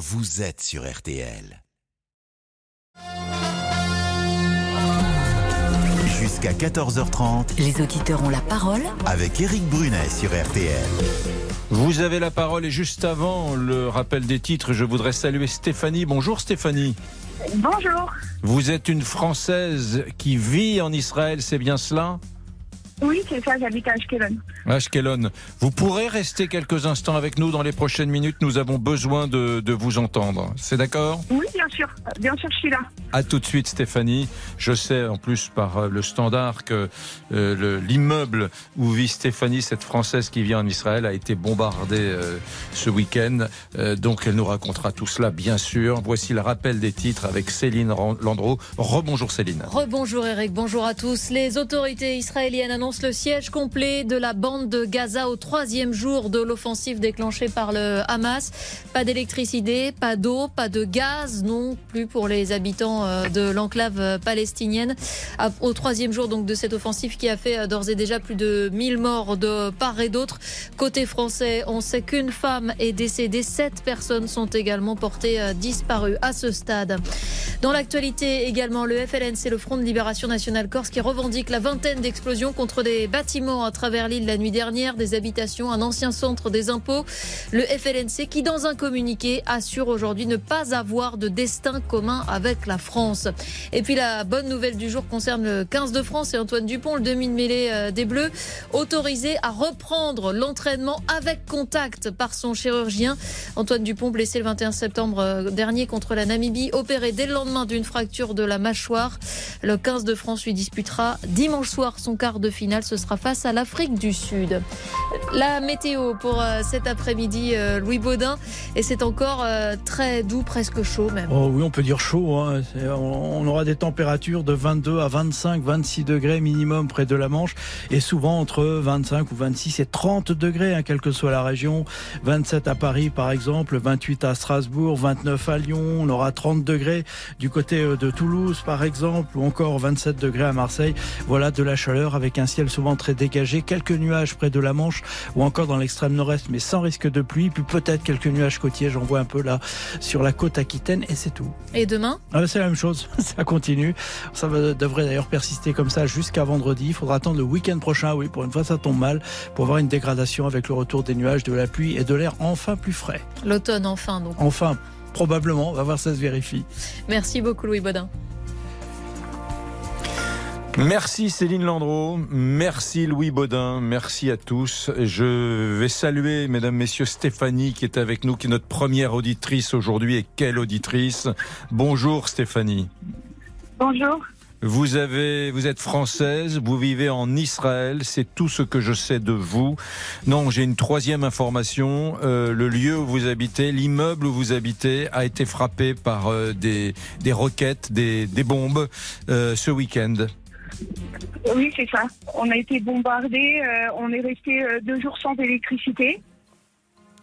vous êtes sur RTL. Jusqu'à 14h30, Les auditeurs ont la parole avec Eric Brunet sur RTL. Vous avez la parole et juste avant le rappel des titres, je voudrais saluer Stéphanie. Bonjour Stéphanie. Bonjour. Vous êtes une Française qui vit en Israël, c'est bien cela? Oui, c'est ça, j'habite à Ashkelon. Ashkelon, vous pourrez rester quelques instants avec nous dans les prochaines minutes. Nous avons besoin de, de vous entendre. C'est d'accord? Oui, bien sûr. Bien sûr, je suis là. À tout de suite, Stéphanie. Je sais en plus par euh, le standard que euh, le- l'immeuble où vit Stéphanie, cette Française qui vit en Israël, a été bombardé euh, ce week-end. Euh, donc elle nous racontera tout cela, bien sûr. Voici le rappel des titres avec Céline Landreau. Rebonjour Céline. Rebonjour Eric, bonjour à tous. Les autorités israéliennes annoncent le siège complet de la bande de Gaza au troisième jour de l'offensive déclenchée par le Hamas. Pas d'électricité, pas d'eau, pas de gaz non plus pour les habitants euh, de l'enclave euh, palestinienne. Au troisième jour donc de cette offensive qui a fait euh, d'ores et déjà plus de 1000 morts de part et d'autre. Côté français, on sait qu'une femme est décédée. Sept personnes sont également portées disparues à ce stade. Dans l'actualité également, le FLN, c'est le Front de Libération Nationale Corse qui revendique la vingtaine d'explosions contre des bâtiments à travers l'île la nuit dernière, des habitations, un ancien centre des impôts. Le FLNC qui, dans un communiqué, assure aujourd'hui ne pas avoir de destin commun avec la France. Et puis la bonne nouvelle du jour concerne le 15 de France et Antoine Dupont, le demi-mêlée euh, des Bleus, autorisé à reprendre l'entraînement avec contact par son chirurgien. Antoine Dupont, blessé le 21 septembre euh, dernier contre la Namibie, opéré dès le lendemain d'une fracture de la mâchoire. Le 15 de France lui disputera dimanche soir son quart de finale. Ce sera face à l'Afrique du Sud. La météo pour euh, cet après-midi, euh, Louis Baudin, et c'est encore euh, très doux, presque chaud même. Oh oui, on peut dire chaud. hein. On aura des températures de 22 à 25, 26 degrés minimum près de la Manche et souvent entre 25 ou 26 et 30 degrés, hein, quelle que soit la région. 27 à Paris par exemple, 28 à Strasbourg, 29 à Lyon. On aura 30 degrés du côté de Toulouse par exemple ou encore 27 degrés à Marseille. Voilà de la chaleur avec un ciel souvent très dégagé, quelques nuages près de la Manche ou encore dans l'extrême nord-est mais sans risque de pluie. Puis peut-être quelques nuages côtiers, j'en vois un peu là sur la côte aquitaine et c'est tout. Et demain? Ah bah, c'est la même chose, ça continue. Ça devrait d'ailleurs persister comme ça jusqu'à vendredi. Il faudra attendre le week-end prochain, oui, pour une fois ça tombe mal, pour avoir une dégradation avec le retour des nuages, de la pluie et de l'air enfin plus frais. L'automne enfin donc. Enfin, probablement, on va voir si ça se vérifie. Merci beaucoup Louis Baudin. Merci Céline Landreau, merci Louis Baudin, merci à tous. Je vais saluer, mesdames, messieurs, Stéphanie qui est avec nous, qui est notre première auditrice aujourd'hui. Et quelle auditrice Bonjour Stéphanie. Bonjour. Vous avez, vous êtes française, vous vivez en Israël, c'est tout ce que je sais de vous. Non, j'ai une troisième information. Euh, le lieu où vous habitez, l'immeuble où vous habitez, a été frappé par euh, des, des roquettes, des, des bombes euh, ce week-end. Oui, c'est ça. On a été bombardés. euh, on est resté euh, deux jours sans électricité.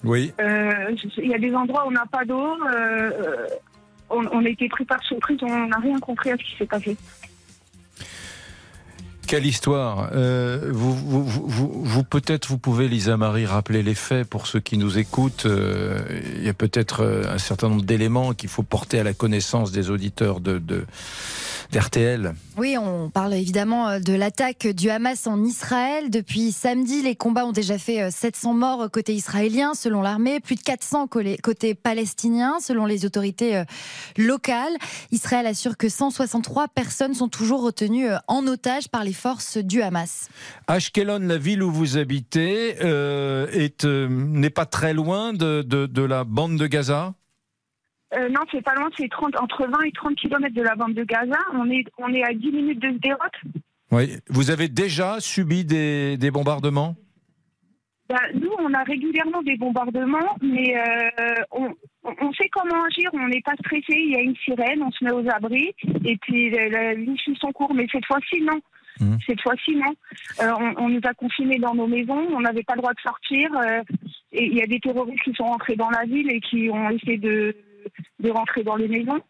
Oui. Euh, Il y a des endroits où on n'a pas d'eau. euh, on, on a été pris par surprise. On n'a rien compris à ce qui s'est passé. Quelle histoire Euh, Vous, peut-être vous pouvez, Lisa Marie, rappeler les faits pour ceux qui nous écoutent. Euh, il y a peut-être euh, un certain nombre d'éléments qu'il faut porter à la connaissance des auditeurs de, de d'RTL. Oui, on parle évidemment de l'attaque du Hamas en Israël. Depuis samedi, les combats ont déjà fait euh, 700 morts côté israélien, selon l'armée, plus de 400 côté- palestinien, selon les autorités locales. Israël assure que 163 personnes sont toujours retenues en otage par les forces du Hamas. Ashkelon, la ville où vous habitez, euh, est euh, n'est pas très loin de, de, de la bande de Gaza? Euh, non, c'est pas loin. C'est 30 entre 20 et 30 kilomètres de la bande de Gaza. On est, on est à 10 minutes de Sderot. Oui. Vous avez déjà subi des, des bombardements? Bah, nous, on a régulièrement des bombardements, mais euh, on, sait comment agir. On n'est pas stressé. Il y a une sirène, on se met aux abris, et puis suit son cours. Mais cette fois-ci, non. Mhm. Cette fois-ci, non. Euh, on, on nous a confinés dans nos maisons. On n'avait pas le droit de sortir. euh, et il y a des terroristes qui sont rentrés dans la ville et qui ont essayé de, de rentrer dans les maisons.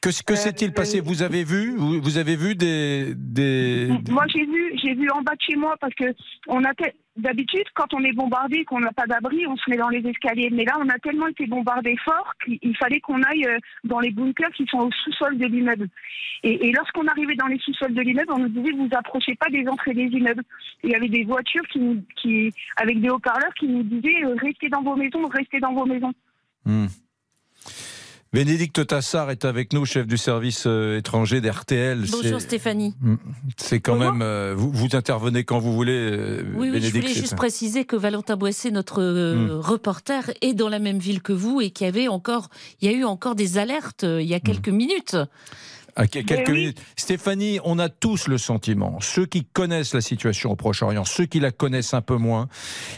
Que, que s'est-il passé? Vous avez vu vous, vous avez vu des, des... Moi, j'ai vu, j'ai vu en bas de chez moi parce que on a d'habitude quand on est bombardé, qu'on n'a pas d'abri, on se met dans les escaliers. Mais là, on a tellement été bombardé fort qu'il fallait qu'on aille euh, dans les bunkers qui sont au sous-sol de l'immeuble. Et, et lorsqu'on arrivait dans les sous-sols de l'immeuble, on nous disait vous approchez pas des entrées des immeubles. Il y avait des voitures qui, nous- qui avec des haut-parleurs qui nous disaient euh, restez dans vos maisons, restez dans vos maisons. Hmm. Bénédicte Tassard est avec nous, chef du service euh, étranger d'RTL. Bonjour Stéphanie. C'est quand Bonjour. même. euh, vous, vous intervenez quand vous voulez, euh, Oui, oui, je voulais juste préciser que Valentin Boissé, notre Hmm. reporter, est dans la même ville que vous et qu'il y avait encore, il y a eu encore des alertes il y a quelques minutes. À que- quelques oui. minutes. Stéphanie, on a tous le sentiment, ceux qui connaissent la situation au Proche-Orient, ceux qui la connaissent un peu moins,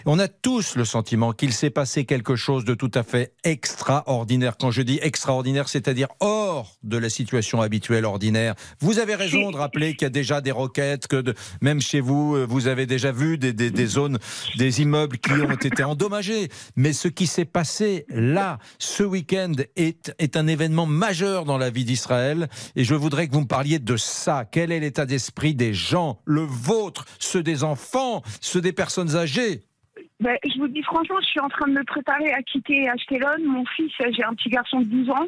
on a tous le sentiment qu'il s'est passé quelque chose de tout à fait extraordinaire. Quand je dis extraordinaire, c'est-à-dire hors de la situation habituelle ordinaire. Vous avez raison de rappeler qu'il y a déjà des roquettes, que de- même chez vous, euh, vous avez déjà vu des, des- des zones, des immeubles qui ont été endommagés. Mais ce qui s'est passé là, ce week-end, est, est un événement majeur dans la vie d'Israël. Et je voudrais que vous me parliez de ça. Quel est l'état d'esprit des gens, le vôtre, ceux des enfants, ceux des personnes âgées? Ben, je vous dis franchement, je suis en train de me préparer à quitter Ashkelon. Mon fils, j'ai un petit garçon de 12 ans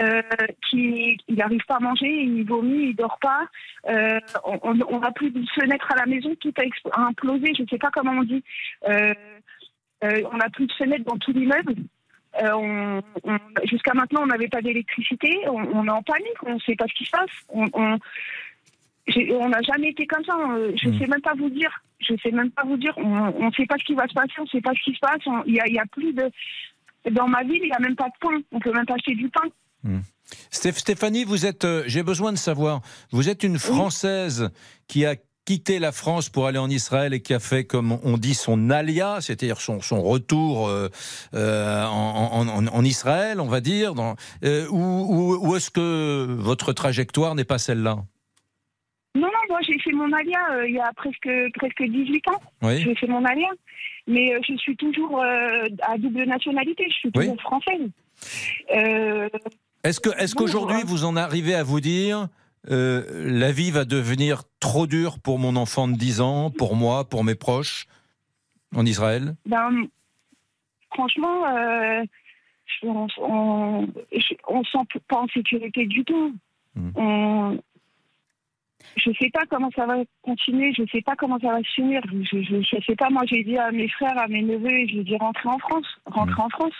euh, qui il n'arrive pas à manger, il vomit, il dort pas. Euh, on n'a plus de fenêtre à la maison, tout a, a implosé, je ne sais pas comment on dit. Euh, on n'a plus de fenêtre dans tout l'immeuble. Euh, on- on- Jusqu'à maintenant, on n'avait pas d'électricité. On, on est en panique, on ne sait pas ce qui se passe. On, n'a jamais été comme ça. Euh, Je ne Mm. sais même pas vous dire. Je sais même pas vous dire. On ne sait pas ce qui va se passer. On ne sait pas ce qui se passe. Il y a, il y a plus de. Dans ma ville, il n'y a même pas de pain. On peut même pas acheter du pain. Stéph- Stéphanie, vous êtes, euh, j'ai besoin de savoir, vous êtes une Française qui a quitté la France pour aller en Israël et qui a fait, comme on dit, son alia, c'est-à-dire son, son retour euh, euh, en, en- en- en Israël, on va dire, dans, euh, ou, ou- ou est-ce que votre trajectoire n'est pas celle-là? Non, non, moi j'ai fait mon alia il y a presque, presque 18 ans. Oui. J'ai fait mon alia. Mais je suis toujours à double nationalité. Je suis Oui. toujours française. Est-ce qu'aujourd'hui ouais. vous en arrivez à vous dire euh, la vie va devenir trop dure pour mon enfant de 10 ans, pour moi, pour mes proches en Israël Ben, franchement, euh, on, se sent pas en sécurité du tout. Hmm. On, je sais pas comment ça va continuer, je sais pas comment ça va se finir. Je, je sais pas, moi j'ai dit à mes frères, à mes neveux, je dis rentrer en France, rentrer en France.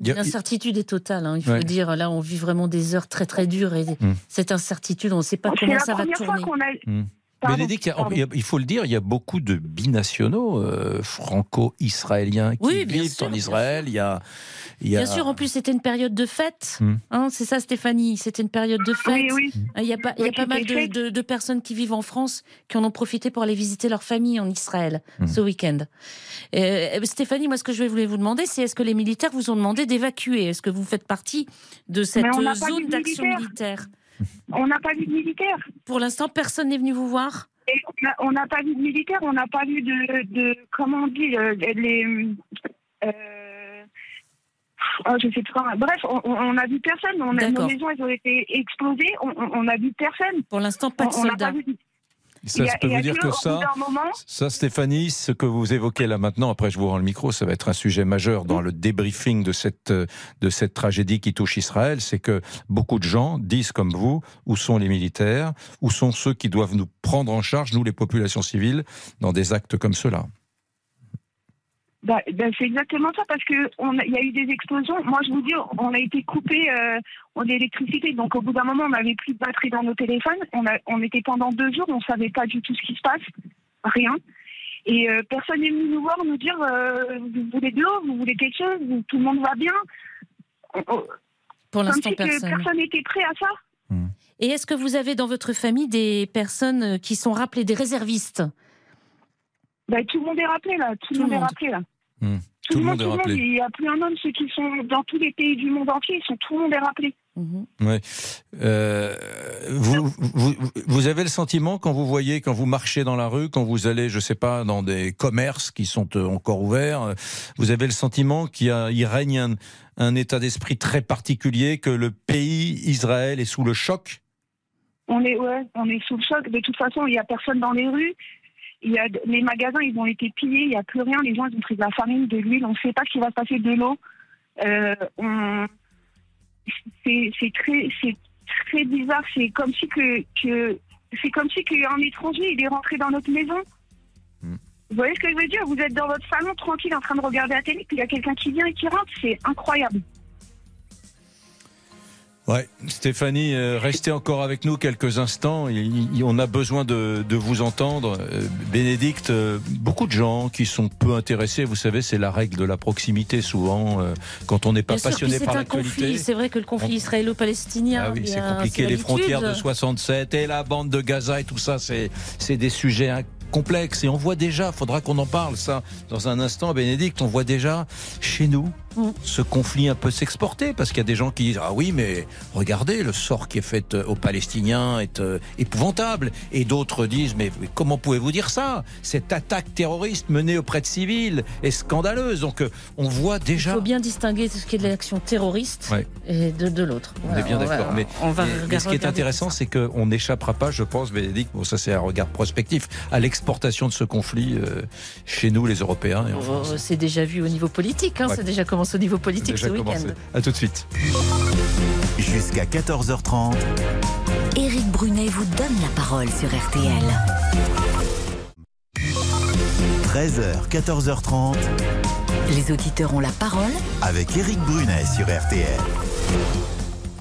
L'incertitude est totale, hein, il faut Ouais. dire. Là, on vit vraiment des heures très très dures et Mm. cette incertitude, on ne sait pas comment la ça va première fois tourner. Hmm. Bénédicte, il faut le dire, il y a beaucoup de binationaux euh, franco-israéliens qui Oui, vivent sûr, en Israël. Il y a, il y a- Bien sûr, en plus, c'était une période de fête. Hmm. Hein, c'est ça, Stéphanie, c'était une période de fête. Oui, oui. Il y a pas, il y a Oui, pas mal de, fête. de- de personnes qui vivent en France qui en ont profité pour aller visiter leur famille en Israël Mhm. ce week-end. Euh, Stéphanie, moi, ce que je voulais vous demander, c'est est-ce que les militaires vous ont demandé d'évacuer? Est-ce que vous faites partie de cette euh, zone d'action militaire? On n'a pas vu de militaire. Pour l'instant, personne n'est venu vous voir Et on n'a pas vu de militaire, on n'a pas vu de, de comment on dit, euh, les. euh, oh, je sais pas. Bref, on, on- on a vu personne. On a, nos maisons, elles ont été explosées. On, on, on a vu personne. Pour l'instant, pas de on, n'a soldats. Ça, je peux vous dire que, ça, Stéphanie, ce que vous évoquez là maintenant, après je vous rends le micro, ça va être un sujet majeur dans le débriefing de cette, euh, de cette tragédie qui touche Israël, c'est que beaucoup de gens disent comme vous, où sont les militaires, où sont ceux qui doivent nous prendre en charge, nous les populations civiles, dans des actes comme ceux-là? Bah, bah, c'est exactement ça parce que on a- il y a eu des explosions. Moi, je vous dis, on a été coupé euh, en électricité. Donc, au bout d'un moment, on n'avait plus de batterie dans nos téléphones. On, a, on était pendant deux jours, on savait pas du tout ce qui se passe, rien. Et euh, personne n'est venu nous voir nous dire euh, vous voulez de l'eau, vous voulez quelque chose, vous- tout le monde va bien. Pour Comme l'instant, si personne. personne n'était prêt à ça. Et est-ce que vous avez dans votre famille des personnes euh, qui sont rappelées des réservistes? Bah, tout le monde est rappelé là. Tout, Tout le monde le est monde. rappelé là. Tout, le monde est rappelé. Il n'y a plus un homme, ceux qui sont dans tous les pays du monde entier, ils sont, tout le monde est rappelé. Mhm. Ouais. Euh, vous, vous, vous avez le sentiment quand vous voyez, quand vous marchez dans la rue, quand vous allez, je sais pas, dans des commerces qui sont euh, encore ouverts, euh, vous avez le sentiment qu'il y règne un, un état d'esprit très particulier, que le pays Israël est sous le choc? On est, ouais, on est sous le choc. De toute façon, il n'y a personne dans les rues. Il y a, les magasins, ils ont été pillés. Il n'y a plus rien. Les gens, ils ont pris de la farine, de l'huile. On ne sait pas ce qui va se passer de l'eau. Euh, on- c'est très, bizarre. C'est comme si que, que c'est comme si qu'un étranger il est rentré dans notre maison. Hmm. Vous voyez ce que je veux dire? Vous êtes dans votre salon tranquille en train de regarder la télé, puis il y a quelqu'un qui vient et qui rentre. C'est incroyable. Ouais, Stéphanie, euh, restez encore avec nous quelques instants. Il- il- on a besoin de, de vous entendre. Euh, Bénédicte, euh, beaucoup de gens qui sont peu intéressés, vous savez, c'est la règle de la proximité souvent. euh, quand on n'est pas Bien sûr, passionné c'est par un conflit. l'actualité. C'est vrai que le conflit On- israélo-palestinien. Ah oui, c'est compliqué. Les frontières de 67 et la bande de Gaza et tout ça, c'est c'est des sujets complexes. Et on voit déjà, faudra qu'on en parle ça dans un instant, Bénédicte, on voit déjà chez nous Ce conflit un peu s'exporter parce qu'il y a des gens qui disent ah oui mais regardez le sort qui est fait euh, aux Palestiniens est euh, épouvantable et d'autres disent mais mais comment pouvez-vous dire ça? Cette attaque terroriste menée auprès de civils est scandaleuse donc euh, on voit Il déjà faut bien distinguer ce qui est de l'action terroriste Ouais. et de, de l'autre. On est bien d'accord. Mais, on va mais- mais ce qui est intéressant, c'est qu'on n'échappera pas, je pense, Bénédicte, bon, ça c'est un regard prospectif, à l'exportation de ce conflit euh, chez nous, les Européens. Et en France. C'est déjà vu au niveau politique, hein, Ouais. c'est déjà commencé au niveau politique Déjà ce week-end. À tout de suite. Jusqu'à 14h30. Éric Brunet vous donne la parole sur RTL. 13h, 14h30. Les auditeurs ont la parole Avec Éric Brunet sur RTL.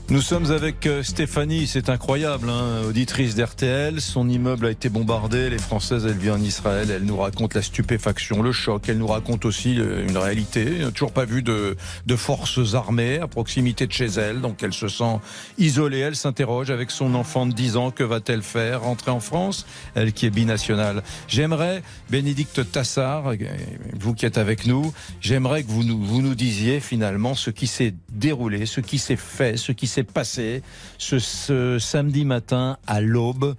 Nous sommes avec euh, Stéphanie, c'est incroyable, hein, auditrice d'RTL. Son immeuble a été bombardé. Les Françaises, elle vit en Israël. Elle nous raconte la stupéfaction, le choc. Elle nous raconte aussi euh, une réalité. N'a Toujours pas vu de, de forces armées à proximité de chez elle. Donc elle se sent isolée. Elle s'interroge avec son enfant de 10 ans. Que va-t-elle faire Rentrer en France? Elle qui est binationale. J'aimerais, Bénédicte Tassard, euh, vous qui êtes avec nous, j'aimerais que vous nous, vous nous disiez finalement ce qui s'est déroulé, ce qui s'est fait, ce qui s'est passé ce, ce samedi matin à l'aube.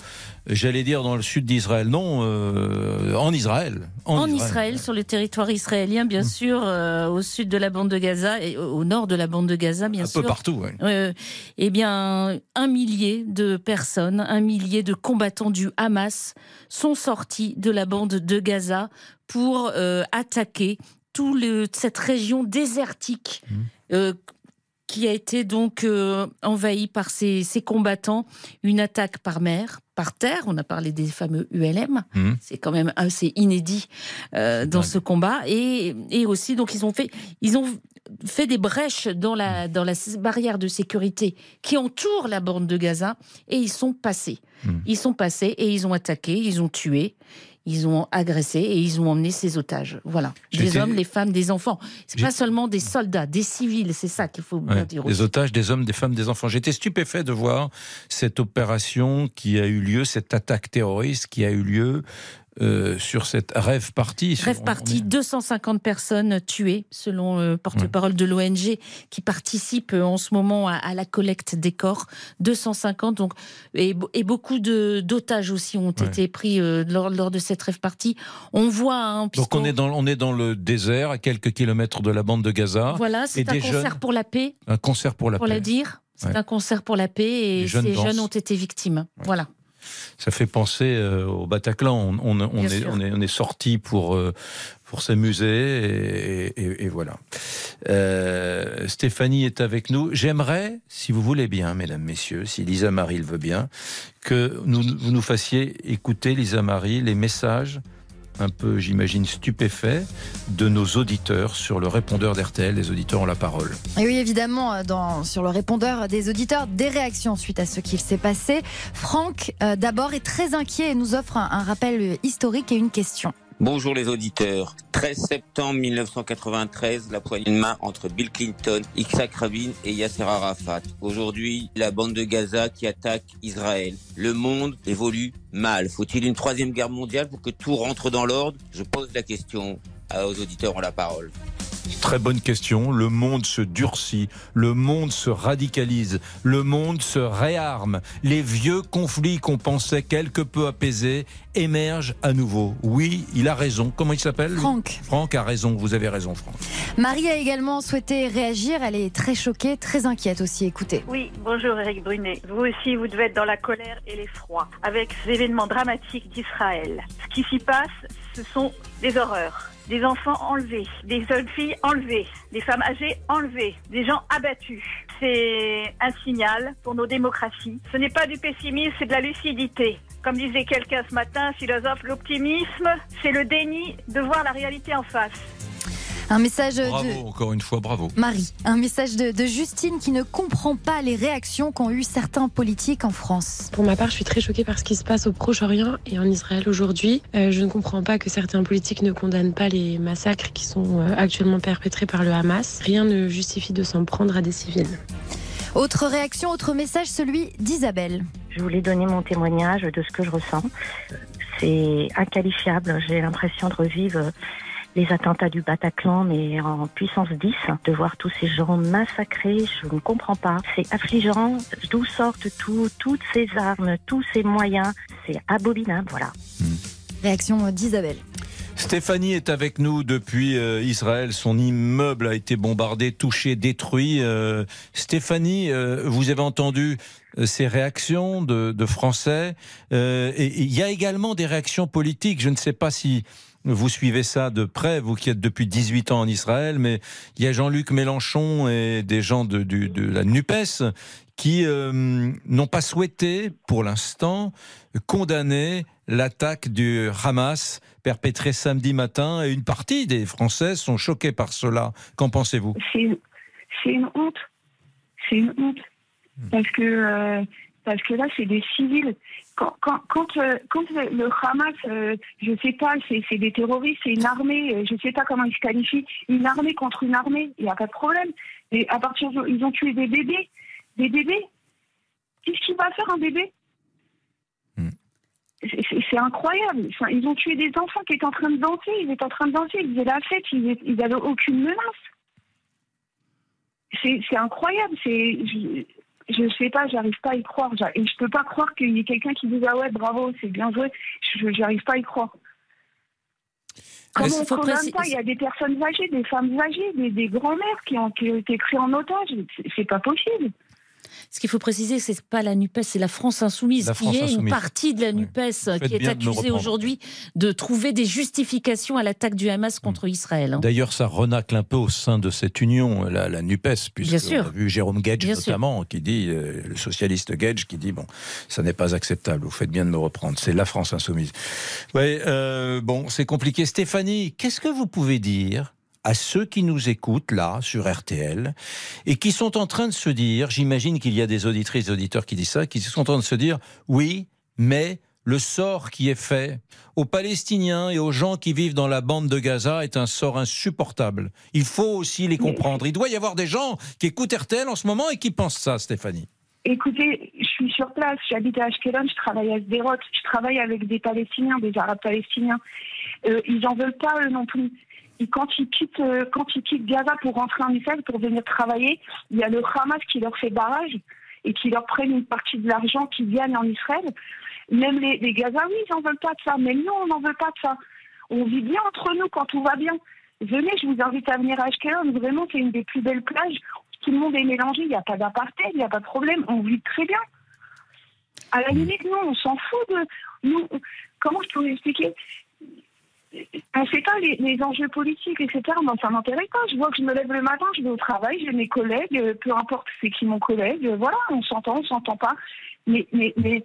J'allais dire dans le sud d'Israël, non, euh, en Israël. En Israël, sur le territoire israélien, bien Hum. sûr, euh, au sud de la bande de Gaza et au nord de la bande de Gaza, bien Un sûr. peu partout. Euh, eh bien, un millier de personnes, un millier de combattants du Hamas sont sortis de la bande de Gaza pour euh, attaquer toute cette région désertique. Euh, qui a été donc euh, envahie par ces, ces combattants, une attaque par mer, par terre. On a parlé des fameux ULM. Mhm. C'est quand même assez inédit euh, dans dingue. ce combat. Et, et aussi, donc, ils ont fait, ils ont fait des brèches dans la, dans la barrière de sécurité qui entoure la bande de Gaza et ils sont passés. Mhm. Ils sont passés et ils ont attaqué, ils ont tué. Ils ont agressé et ils ont emmené ces otages. Voilà. Des hommes, des femmes, des enfants. C'est pas seulement des soldats, des civils. C'est ça qu'il faut bien Ouais, dire. des aussi. otages, des hommes, des femmes, des enfants. J'étais stupéfait de voir cette opération qui a eu lieu, cette attaque terroriste qui a eu lieu euh, sur cette rêve partie. Rêve On- parti, on est- 250 personnes tuées, selon le porte-parole de l'ONG, qui participe euh, en ce moment à, à la collecte des corps. 250, donc, et, be- et beaucoup d'otages aussi ont Ouais. été pris euh, lors, lors de cette rêve partie. On voit. hein, Donc on est, dans, on est dans le désert, à quelques kilomètres de la bande de Gaza. Voilà, c'est un concert jeunes- pour la paix, Un concert pour la pour paix. la dire. C'est Ouais. un concert pour la paix et jeunes ces dansent. jeunes ont été victimes. Voilà. Ça fait penser euh, au Bataclan. On, on- on Bien est, sûr. on est, on est sorti pour, euh, pour s'amuser et, et- et voilà. Euh, Stéphanie est avec nous. J'aimerais, si vous voulez bien, mesdames, messieurs, si Lisa Marie le veut bien, que nous, vous nous fassiez écouter, Lisa Marie, les messages un peu, j'imagine, stupéfaits de nos auditeurs sur le répondeur d'RTL. Les auditeurs ont la parole. Et oui, évidemment, euh, sur le répondeur des auditeurs, des réactions suite à ce qu'il s'est passé. Franck, euh, d'abord, est très inquiet et nous offre un rappel historique et une question. Bonjour les auditeurs. 13 septembre 1993, la poignée de main entre Bill Clinton, Yitzhak Rabin et Yasser Arafat. Aujourd'hui, la bande de Gaza qui attaque Israël. Le monde évolue mal. Faut-il une troisième guerre mondiale pour que tout rentre dans l'ordre? Je pose la question aux auditeurs ont la parole. Très bonne question. Le monde se durcit, le monde se radicalise, le monde se réarme. Les vieux conflits qu'on pensait quelque peu apaisés émergent à nouveau. Oui, il a raison. Comment il s'appelle? Franck. Franck a raison. Vous avez raison, Franck. Marie a également souhaité réagir. Elle est très choquée, très inquiète aussi. Écoutez. Oui, bonjour Eric Brunet. Vous aussi, vous devez être dans la colère et l'effroi avec ces événements dramatiques d'Israël. Ce qui s'y passe, ce sont des horreurs des enfants enlevés, des jeunes filles enlevées, des femmes âgées enlevées, des gens abattus. C'est un signal pour nos démocraties. Ce n'est pas du pessimisme, c'est de la lucidité. Comme disait quelqu'un ce matin, philosophe, l'optimisme, c'est le déni de voir la réalité en face. Un message Bravo, de encore une fois, bravo. Marie. Un message de, de Justine qui ne comprend pas les réactions qu'ont eu certains politiques en France. Pour ma part, je suis très choquée par ce qui se passe au Proche-Orient et en Israël aujourd'hui. Euh, je ne comprends pas que certains politiques ne condamnent pas les massacres qui sont euh, actuellement perpétrés par le Hamas. Rien ne justifie de s'en prendre à des civils. Autre réaction, autre message, celui d'Isabelle. Je voulais donner mon témoignage de ce que je ressens. C'est inqualifiable. J'ai l'impression de revivre les attentats du Bataclan, mais en puissance 10, de voir tous ces gens massacrés, je ne comprends pas. C'est affligeant, d'où sortent tout, toutes ces armes, tous ces moyens. C'est abominable, voilà. Réaction d'Isabelle. Stéphanie est avec nous depuis euh, Israël. Son immeuble a été bombardé, touché, détruit. Euh, Stéphanie, euh, vous avez entendu ces réactions de, de Français. Euh, et il y a également des réactions politiques. Je ne sais pas si vous suivez ça de près, vous qui êtes depuis 18 ans en Israël, mais il y a Jean-Luc Mélenchon et des gens de, la NUPES qui euh, n'ont pas souhaité, pour l'instant, condamner l'attaque du Hamas perpétrée samedi matin. Et une partie des Français sont choqués par cela. Qu'en pensez-vous? C'est une honte. C'est une honte. Parce que, euh, parce que là, c'est des civils. Quand, quand, quand, euh, quand le Hamas, euh, je sais pas, c'est des terroristes, c'est une armée, euh, je sais pas comment ils se qualifient, une armée contre une armée, il n'y a pas de problème. Et à partir de, ils ont tué des bébés, des bébés. Qu'est-ce qu'il va faire un bébé? C'est- c'est incroyable. Ils ont tué des enfants qui étaient en train de danser. Ils étaient en train de danser. Ils faisaient la fête. Ils n'avaient aucune menace. C'est c'est incroyable. C'est je, je sais pas. J'arrive pas à y croire. Et je peux pas croire qu'il y ait quelqu'un qui dise ah ouais bravo c'est bien joué. Je j'arrive pas à y croire. Comment Est-ce- on faut préciser- pas? Il y a des personnes âgées, des femmes âgées, des, des grands-mères qui ont, qui ont été pris en otage. C'est pas possible. Ce qu'il faut préciser, c'est pas la NUPES, c'est la France Insoumise, La qui France est une partie de la NUPES qui est accusée aujourd'hui de trouver des justifications à l'attaque du Hamas contre Israël. hein. D'ailleurs, ça renacle un peu au sein de cette union, la, la NUPES, puisque on a vu Jérôme Gage Bien sûr. notamment, qui dit, euh, le socialiste Gage, qui dit, bon, ça n'est pas acceptable, vous faites bien de me reprendre, c'est la France insoumise. Oui, euh, bon, c'est compliqué. Stéphanie, qu'est-ce que vous pouvez dire à ceux qui nous écoutent là sur RTL et qui sont en train de se dire, j'imagine qu'il y a des auditrices et auditeurs qui disent ça, qui sont en train de se dire, oui, mais le sort qui est fait aux Palestiniens et aux gens qui vivent dans la bande de Gaza est un sort insupportable. Il faut aussi les comprendre. Il doit y avoir des gens qui écoutent RTL en ce moment et qui pensent ça, Stéphanie. Écoutez, je suis sur place, j'habite à Ashkelon, je travaille à Sderot, je travaille avec des Palestiniens, des Arabes palestiniens. Euh, ils en veulent pas eux non plus. Quand ils quittent, euh, quand ils quittent Gaza pour rentrer en Israël pour venir travailler, il y a le Hamas qui leur fait barrage et qui leur prennent une partie de l'argent qui viennent en Israël. Même les, les Gazaouis, ils n'en veulent pas de ça. Mais nous, on n'en veut pas de ça. On vit bien entre nous quand tout va bien. Venez, je vous invite à venir à Ashkelon. Vraiment, c'est une des plus belles plages. Tout le monde est mélangé. Il n'y a pas d'apartheid, il n'y a pas de problème. On vit très bien. À la limite, nous, on s'en fout de. Nous, comment je peux vous expliquer? On ne sait pas les, les enjeux politiques, etc. Moi, ça m'intéresse pas. Je vois que je me lève le matin, je vais au travail, j'ai mes collègues, euh, peu importe c'est qui mon collègue. euh, Voilà, on s'entend, on s'entend pas. Mais, mais, mais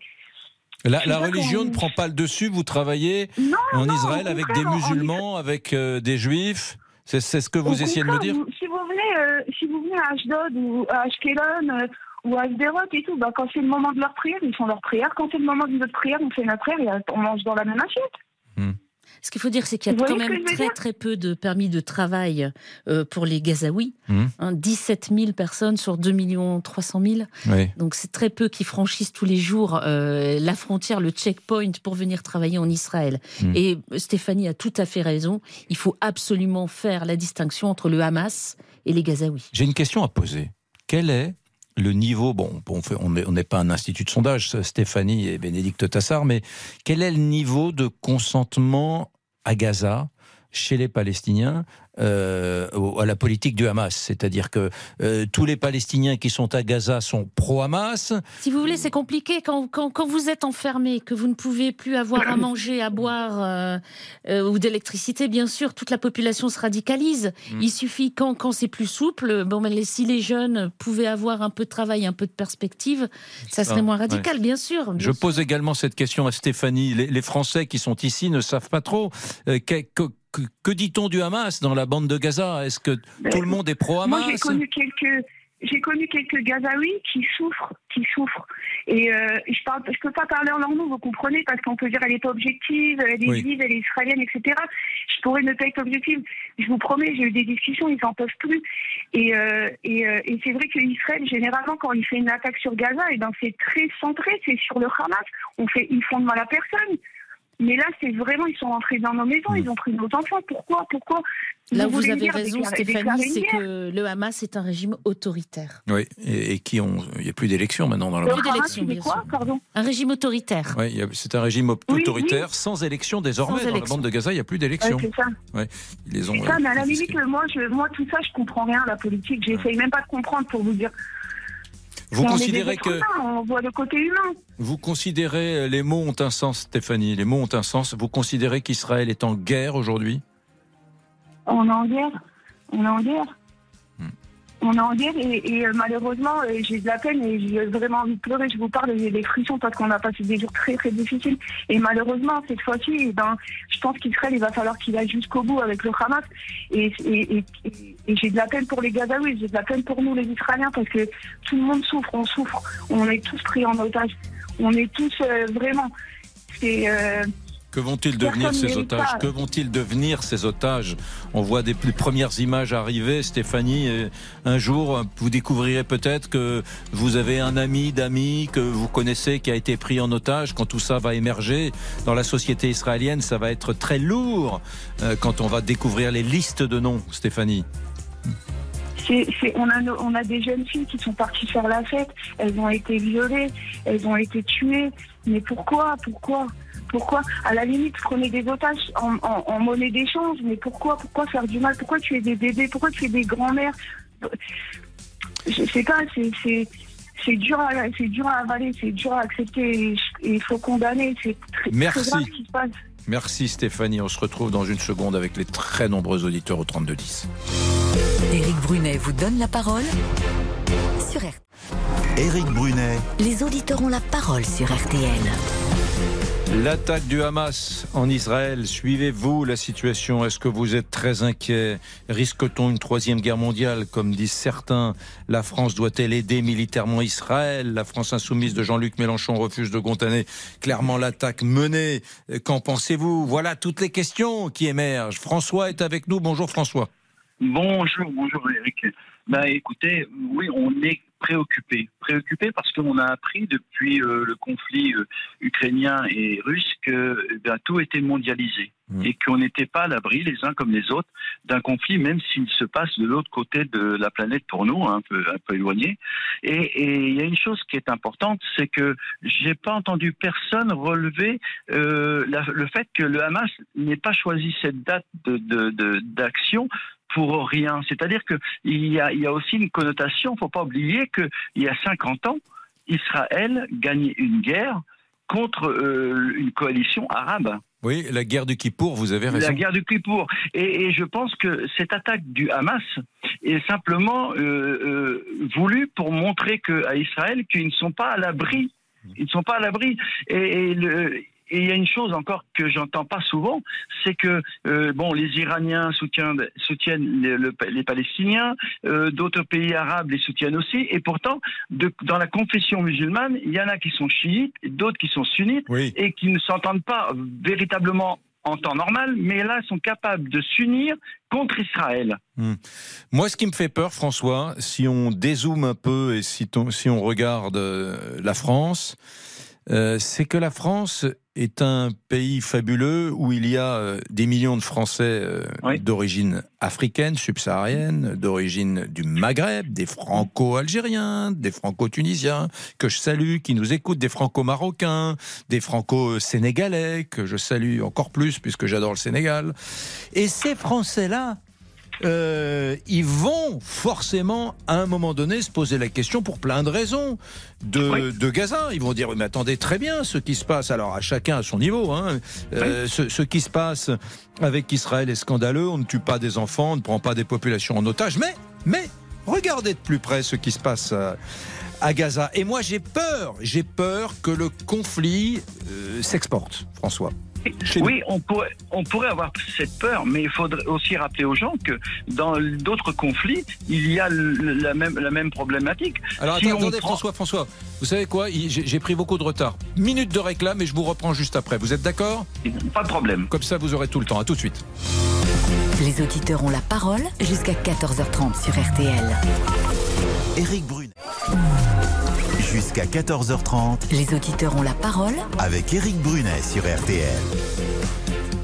La, religion ne prend pas le dessus. Vous travaillez non, en non, Israël avec des en- musulmans, avec euh, des juifs. C'est ce que Au vous essayez de me dire vous- Si vous venez, euh, si vous venez à Ashdod ou à Ashkelon euh, ou à Sderot et tout, bah, quand c'est le moment de leur prière, ils font leur prière. Quand c'est le moment de notre prière, on fait notre prière et on mange dans la même assiette. Ce qu'il faut dire, c'est qu'il y a Vous quand même très très peu de permis de travail euh, pour les Gazaouis. Mmh. Hein, 17 000 personnes sur 2 300 000. Oui. Donc c'est très peu qui franchissent tous les jours euh, la frontière, le checkpoint pour venir travailler en Israël. Mm. Et Stéphanie a tout à fait raison. Il faut absolument faire la distinction entre le Hamas et les Gazaouis. J'ai une question à poser. Quel est le niveau, bon, on n'est pas un institut de sondage, Stéphanie et Bénédicte Tassard, mais quel est le niveau de consentement à Gaza chez les Palestiniens euh, à la politique du Hamas C'est-à-dire que euh, tous les Palestiniens qui sont à Gaza sont pro-Hamas. Si vous voulez, c'est compliqué quand, quand, quand vous êtes enfermé, que vous ne pouvez plus avoir à manger, à boire euh, ou d'électricité, bien sûr, toute la population se radicalise. Mm. Il suffit quand, quand c'est plus souple, bon, les- si les jeunes pouvaient avoir un peu de travail, un peu de perspective, ça serait moins radical, bien sûr. Je pose également cette question à Stéphanie. Les, les Français qui sont ici ne savent pas trop. Que que- dit-on du Hamas dans la bande de Gaza? Est-ce que tout le monde est Moi, j'ai pro-Hamas connu quelques, j'ai connu quelques Gazaouis qui souffrent, qui souffrent. Et euh, je parle, je peux pas parler en leur nom, vous comprenez, parce qu'on peut dire elle est pas objective, elle est Oui. elle est israélienne, etc. Je pourrais ne pas être objective. Je vous promets, j'ai eu des discussions, ils n'en peuvent plus. Et, euh, et, euh, et c'est vrai que Israël, généralement, quand il fait une attaque sur Gaza, et ben c'est très centré, c'est sur le Hamas. On fait, ils font de mal à personne. Mais là, c'est vraiment, ils sont rentrés dans nos maisons, ils ont pris nos enfants. Pourquoi Pourquoi Là vous avez dire raison, Stéphanie, c'est que le Hamas est un régime autoritaire. Oui, et, et qui ont. Il n'y a plus d'élections maintenant dans la Le bande. Plus Hamas, d'élections, Un régime autoritaire. Oui, c'est un régime Oui, autoritaire sans élection désormais. Sans dans la bande de Gaza, il n'y a plus Ouais, d'élection. c'est ça. Ouais, ils les ont. C'est ça, euh, mais à la limite, moi, je, moi, tout ça, je comprends rien à la politique. J'essaye même pas de comprendre pour vous dire. Vous Mais considérez que humains, on voit le côté humain. vous considérez euh, les mots ont un sens, Stéphanie. Les mots ont un sens. Vous considérez qu'Israël est en guerre aujourd'hui? On est en guerre. On est en guerre. On est en guerre et, et, euh, malheureusement, euh, j'ai de la peine et j'ai vraiment envie de pleurer. Je vous parle, j'ai des frissons parce qu'on a passé des jours très très difficiles. Et malheureusement, cette fois-ci, eh ben, je pense qu'Israël, il va falloir qu'il aille jusqu'au bout avec le Hamas. Et, et- et j'ai de la peine pour les Gazaouis, j'ai de la peine pour nous, les Israéliens, parce que tout le monde souffre, on souffre. On est tous pris en otage. On est tous euh, vraiment. C'est. euh, Que vont-ils devenir ces otages. Que vont-ils devenir ces otages On voit des les premières images arriver, Stéphanie. et un jour, vous découvrirez peut-être que vous avez un ami d'amis que vous connaissez qui a été pris en otage. Quand tout ça va émerger dans la société israélienne, ça va être très lourd euh, quand on va découvrir les listes de noms, Stéphanie. On, a, on a des jeunes filles qui sont parties faire la fête, elles ont été violées, elles ont été tuées. Mais pourquoi? Pourquoi? Pourquoi À la limite, prenez des otages en, en- en monnaie d'échange, mais pourquoi Pourquoi faire du mal Pourquoi tuer des bébés Pourquoi tuer des grands-mères? Je sais pas, c'est- c'est. C'est dur, à, c'est dur à avaler, c'est dur à accepter et il faut condamner. C'est très, Merci. très grave ce qui se passe. Merci Stéphanie. On se retrouve dans une seconde avec les très nombreux auditeurs au 3210. Éric Brunet vous donne la parole sur RTL. Éric Brunet, Les auditeurs ont la parole sur RTL. L'attaque du Hamas en Israël, suivez-vous la situation? Est-ce que vous êtes très inquiet? Risque-t-on une troisième guerre mondiale? Comme disent certains, la France doit-elle aider militairement Israël? La France insoumise de Jean-Luc Mélenchon refuse de condamner clairement l'attaque menée. Qu'en pensez-vous? Voilà toutes les questions qui émergent. François est avec nous. Bonjour François. Bonjour, bonjour Eric. Bah écoutez, oui, on est préoccupé, préoccupé parce qu'on a appris depuis euh, le conflit euh, ukrainien et russe que eh tout était mondialisé Mm. et qu'on n'était pas à l'abri les uns comme les autres d'un conflit, même s'il se passe de l'autre côté de la planète pour nous, hein, un peu un peu éloigné. Et il y a une chose qui est importante, c'est que j'ai pas entendu personne relever euh, la- le fait que le Hamas n'ait pas choisi cette date de- de- de- d'action pour rien. C'est-à-dire qu'il y a, il y a aussi une connotation, faut pas oublier qu'il y a 50 ans, Israël gagnait une guerre contre euh, une coalition arabe. Oui, la guerre du Kippour, vous avez raison. La guerre du Kippour. Et, et je pense que cette attaque du Hamas est simplement euh, euh, voulue pour montrer que, à Israël qu'ils ne sont pas à l'abri. Ils ne sont pas à l'abri. Et, et le- et il y a une chose encore que j'entends pas souvent, c'est que euh, bon, les Iraniens soutiennent, soutiennent les, le- les Palestiniens, euh, d'autres pays arabes les soutiennent aussi, et pourtant, de- dans la confession musulmane, il y en a qui sont chiites, d'autres qui sont sunnites, Oui. et qui ne s'entendent pas véritablement en temps normal, mais là, sont capables de s'unir contre Israël. Hmm. Moi, ce qui me fait peur, François, si on dézoome un peu et si, si on regarde euh, la France, euh, c'est que la France est un pays fabuleux où il y a euh, des millions de Français euh, d'origine africaine, subsaharienne, d'origine du Maghreb, des franco-algériens, des franco-tunisiens, que je salue, qui nous écoutent, des franco-marocains, des franco-sénégalais, que je salue encore plus puisque j'adore le Sénégal. Et ces Français-là, euh, ils vont forcément à un moment donné se poser la question pour plein de raisons de, de Gaza. Ils vont dire mais attendez très bien ce qui se passe. Alors à chacun à son niveau. Hein, euh, ce, ce, qui se passe avec Israël est scandaleux. On ne tue pas des enfants, on ne prend pas des populations en otage. Mais mais regardez de plus près ce qui se passe. Euh, à Gaza. Et moi, j'ai peur, j'ai peur que le conflit euh, s'exporte, François. Oui, on pourrait, on pourrait avoir cette peur, mais il faudrait aussi rappeler aux gens que dans d'autres conflits, il y a la même, la même problématique. Alors attendez, François, François, vous savez quoi? J'ai pris beaucoup de retard. Minute de réclame et je vous reprends juste après. Vous êtes d'accord? Pas de problème. Comme ça, vous aurez tout le temps. À tout de suite. Les auditeurs ont la parole jusqu'à 14h30 sur RTL. Éric Brunet. Jusqu'à 14h30. Les auditeurs ont la parole avec Éric Brunet sur RTL.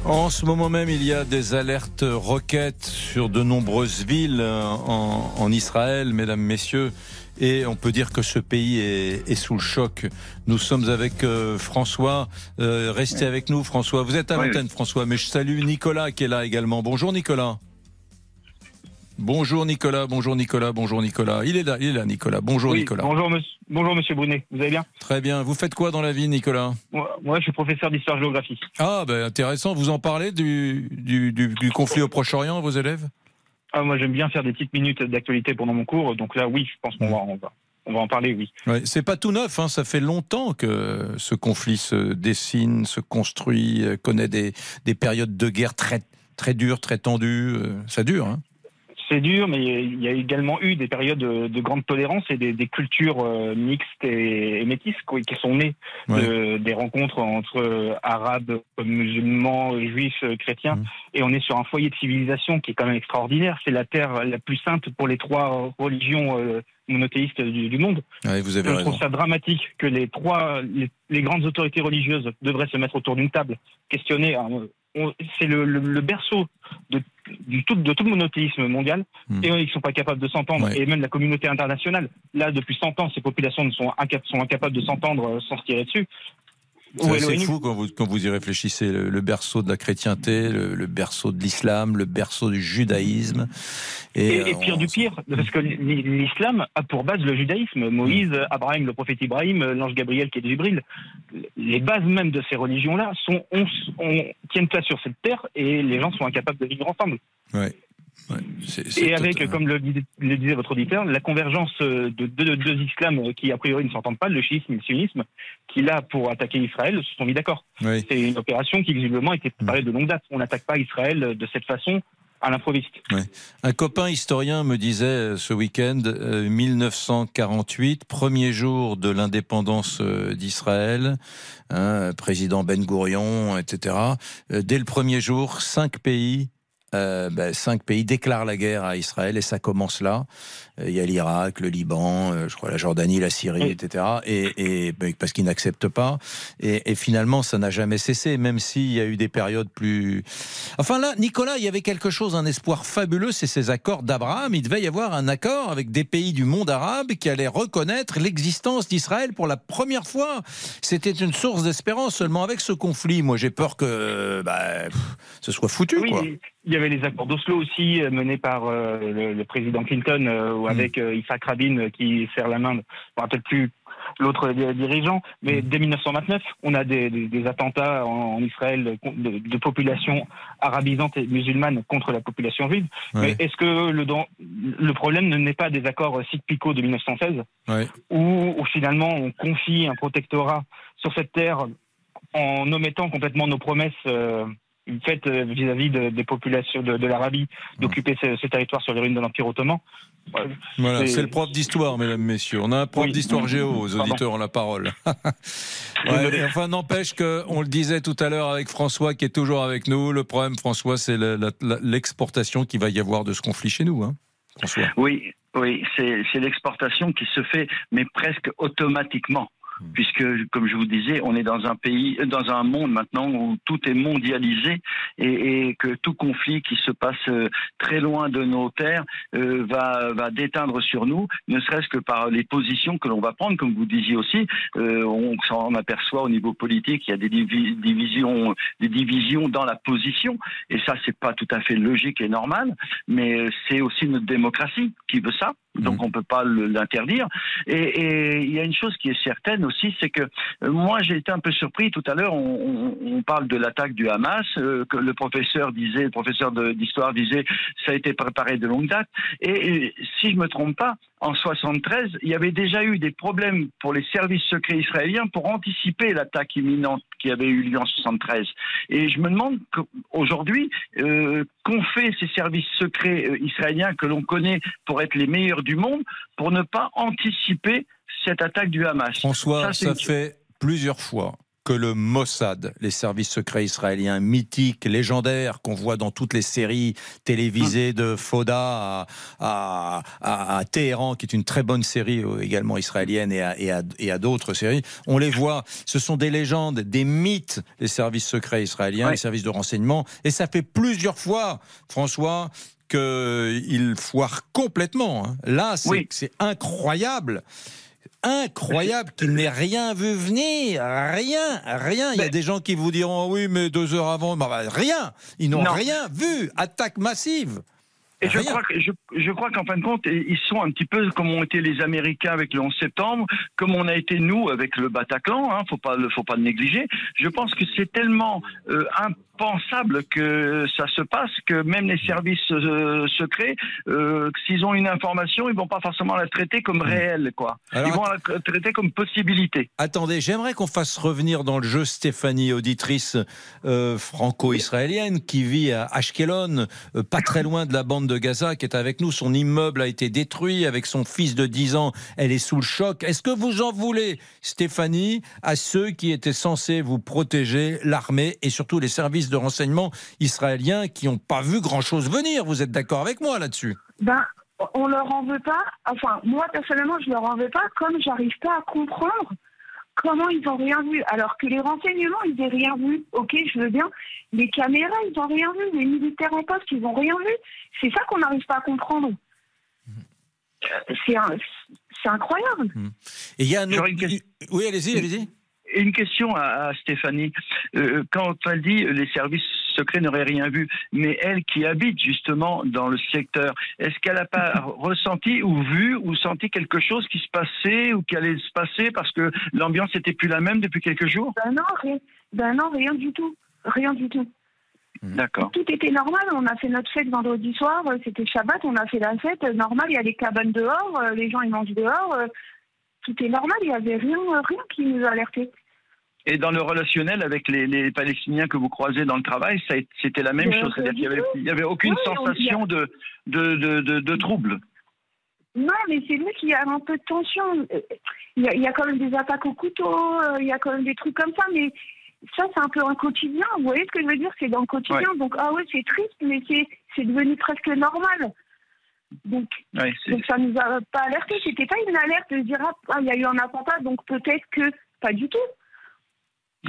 En ce moment même, il y a des alertes roquettes sur de nombreuses villes en, Israël, mesdames, messieurs. Et on peut dire que ce pays est, sous le choc. Nous sommes avec euh, François. Euh, restez avec nous, François. Vous êtes à l'antenne, François, mais je salue Nicolas qui est là également. Bonjour, Nicolas. Bonjour Nicolas, bonjour Nicolas, bonjour Nicolas. Il est là, il est là Nicolas. Bonjour Nicolas. Bonjour monsieur, bonjour monsieur Brunet, vous allez bien? Très bien. Vous faites quoi dans la vie Nicolas? Moi, je suis professeur d'histoire-géographie. Ah ben intéressant, vous en parlez du, du, du, conflit au Proche-Orient vos élèves? Ah, Moi j'aime bien faire des petites minutes d'actualité pendant mon cours, donc là oui, je pense qu'on va, on va, on va en parler, oui. Ouais, c'est pas tout neuf, hein, ça fait longtemps que ce conflit se dessine, se construit, euh, connaît des, des périodes de guerre très, très dures, très tendues. Euh, ça dure, hein c'est dur, mais il y a également eu des périodes de, grande tolérance et des, cultures euh, mixtes et, métisses qui sont nées des rencontres entre arabes, musulmans, juifs, chrétiens. Mmh. Et on est sur un foyer de civilisation qui est quand même extraordinaire. C'est la terre la plus sainte pour les trois religions euh, monothéistes du, monde. vous avez Je trouve ça dramatique que les trois, les, grandes autorités religieuses devraient se mettre autour d'une table, questionner. Hein, c'est le, berceau de, tout, de tout le monothéisme mondial, hmm. et ils ne sont pas capables de s'entendre, et même la communauté internationale. Là, depuis 100 ans, ces populations sont, sont incapables de s'entendre sans se tirer dessus. C'est fou quand vous, quand vous y réfléchissez. Le, berceau de la chrétienté, le, berceau de l'islam, le berceau du judaïsme. Et, et, pire du pire, parce que l'islam a pour base le judaïsme. Moïse, mm. Abraham, le prophète Ibrahim, l'ange Gabriel qui est Jibril. Les bases même de ces religions-là sont, on, on, tiennent place sur cette terre et les gens sont incapables de vivre ensemble. Ouais et avec, comme le, disait votre auditeur, la convergence de deux, islams qui a priori ne s'entendent pas, le chiisme et le sunnisme, qui là, pour attaquer Israël, se sont mis d'accord. C'est une opération qui visiblement était préparée de longue date. On n'attaque pas Israël de cette façon à l'improviste. Un copain historien me disait euh, ce week-end, 1948, euh, premier jour de l'indépendance euh, d'Israël, hein, président Ben Gourion, etc. dès le premier jour, cinq pays euh, ben, cinq pays déclarent la guerre à Israël et ça commence là. Euh, il y a l'Irak, le Liban, euh, je crois la Jordanie, la Syrie, etc. Et, ben, parce qu'ils n'acceptent pas. Et, finalement, ça n'a jamais cessé, même s'il y a eu des périodes plus. Enfin là, Nicolas, il y avait quelque chose, un espoir fabuleux, c'est ces accords d'Abraham. Il devait y avoir un accord avec des pays du monde arabe qui allaient reconnaître l'existence d'Israël pour la première fois. C'était une source d'espérance. Seulement avec ce conflit, moi, j'ai peur que bah, ce soit foutu, quoi. Il y avait les accords d'Oslo aussi, euh, menés par euh, le, président Clinton, euh, ou mm. avec Isaac Rabin qui serre la main, je ne me rappelle plus l'autre dirigeant. Mais mm. dès 1929, on a des, attentats en, Israël de, de, population arabisante et musulmane contre la population juive. Mais est-ce que le, le problème n'est pas des accords SIC-PICO de 1916, où, finalement on confie un protectorat sur cette terre en omettant complètement nos promesses faite euh, vis-à-vis de- des populations de, de l'Arabie d'occuper ces, ces territoires sur les ruines de l'Empire ottoman. Voilà, c'est le prof d'histoire, mesdames, messieurs. On a un prof Oui. d'histoire géo aux auditeurs ont la parole. Ouais, et enfin, n'empêche que, on le disait tout à l'heure avec François, qui est toujours avec nous. Le problème, François, c'est le- la- la- l'exportation qu'il va y avoir de ce conflit chez nous. Hein, François. Oui, oui, c'est c'est l'exportation qui se fait, mais presque automatiquement. Puisque, comme je vous disais, on est dans un pays, dans un monde maintenant où tout est mondialisé et, et que tout conflit qui se passe euh, très loin de nos terres euh, va, va déteindre sur nous, ne serait-ce que par les positions que l'on va prendre, comme vous disiez aussi. Euh, on s'en aperçoit au niveau politique, il y a des divi- divisions, des divisions dans la position, et ça, c'est pas tout à fait logique et normal, mais c'est aussi notre démocratie qui veut ça. Donc on peut pas l'interdire. Et il y a une chose qui est certaine aussi, c'est que euh, moi j'ai été un peu surpris tout à l'heure. On, on- parle de l'attaque du Hamas, euh, que le professeur disait, le professeur d'histoire disait, ça a été préparé de longue date. Et, si je me trompe pas, en 73, il y avait déjà eu des problèmes pour les services secrets israéliens pour anticiper l'attaque imminente qui avait eu lieu en 73. Et je me demande aujourd'hui euh, qu'ont fait ces services secrets euh, israéliens que l'on connaît pour être les meilleurs du monde pour ne pas anticiper cette attaque du Hamas. François, ça, une- fait plusieurs fois que le Mossad, les services secrets israéliens mythiques, légendaires, qu'on voit dans toutes les séries télévisées de Foda à, à- à- à Téhéran, qui est une très bonne série euh, également israélienne, et à, et à- et à d'autres séries, on les voit. Ce sont des légendes, des mythes, les services secrets israéliens, les services de renseignement. Et ça fait plusieurs fois, François, qu'ils foirent complètement. hein. Là, c'est c'est incroyable incroyable qu'il n'ait rien vu venir. Rien, rien. Il y a des gens qui vous diront oui, mais deux heures avant, bah, bah, rien. Ils n'ont Non. rien vu. Attaque massive. Et je crois, que, je, je crois qu'en fin de compte, ils sont un petit peu comme ont été les Américains avec le 11 septembre, comme on a été nous avec le Bataclan. Hein, faut pas, faut pas le négliger. Je pense que c'est tellement euh, impensable que ça se passe que même les services euh, secrets, euh, s'ils ont une information, ils vont pas forcément la traiter comme réelle, quoi. Hmm. Alors, ils vont la traiter comme possibilité. Attendez, j'aimerais qu'on fasse revenir dans le jeu Stéphanie, auditrice euh, franco-israélienne qui vit à Ashkelon, euh, pas très loin de la bande de Gaza, qui est avec nous. Son immeuble a été détruit avec son fils de 10 ans. Elle est sous le choc. Est-ce que vous en voulez, Stéphanie, à ceux qui étaient censés vous protéger, l'armée et surtout les services de renseignement israéliens qui n'ont pas vu grand-chose venir Vous êtes d'accord avec moi là-dessus? Ben, on leur en veut pas. Enfin, moi personnellement, je leur en veux pas. Comme j'arrive pas à comprendre comment ils ont rien vu, alors que les renseignements, ils n'ont rien vu. Ok, je veux bien. Les caméras, ils ont rien vu. Les militaires en poste, ils ont rien vu. C'est ça qu'on n'arrive pas à comprendre. Euh, C'est incroyable. Et il y a un autre... J'aurais une question. Oui, allez-y, allez-y. Une question à, à Stéphanie. Euh, quand elle dit euh, les services secrets n'auraient rien vu, mais elle qui habite justement dans le secteur, est-ce qu'elle n'a pas ressenti ou vu ou senti quelque chose qui se passait ou qui allait se passer parce que l'ambiance n'était plus la même depuis quelques jours? Ben non, rien, ben non, rien du tout. Rien du tout. D'accord. Tout était normal. On a fait notre fête vendredi soir. euh, C'était Shabbat. On a fait la fête. Normal, il y a les cabanes dehors. Les gens, ils mangent dehors. Tout est normal. Il n'y avait rien, rien qui nous alertait. Et dans le relationnel avec les, les Palestiniens que vous croisez dans le travail, c'était la même chose. C'est-à-dire qu'il n'y avait, aucune Oui, sensation de, de, de, de, de trouble. Non, mais c'est lui qui a un peu de tension. Il y, a, il y a quand même des attaques au couteau. euh, Il y a quand même des trucs comme ça. Mais ça, c'est un peu un quotidien. Vous voyez ce que je veux dire? C'est dans le quotidien. Donc, ah ouais, c'est triste, mais c'est c'est devenu presque normal. Donc, Ouais, Donc ça nous a pas alerté. C'était pas une alerte de dire ah il y a eu un attentat donc peut-être que pas du tout.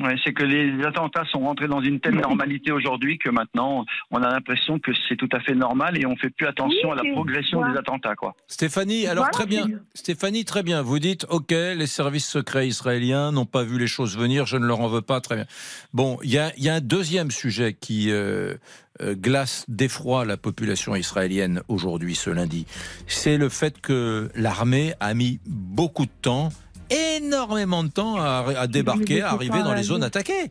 Ouais, c'est que les attentats sont rentrés dans une telle normalité aujourd'hui que maintenant on a l'impression que c'est tout à fait normal et on fait plus attention Oui, à la progression des attentats quoi. Stéphanie, alors Voilà, très bien. Stéphanie, très bien. Vous dites, OK, les services secrets israéliens n'ont pas vu les choses venir, je ne leur en veux pas, très bien. Bon, il y a, il y a un deuxième sujet qui euh, euh, glace d'effroi la population israélienne aujourd'hui, ce lundi. C'est le fait que l'armée a mis beaucoup de temps, énormément de temps à, à débarquer, à arriver dans les zones attaquées.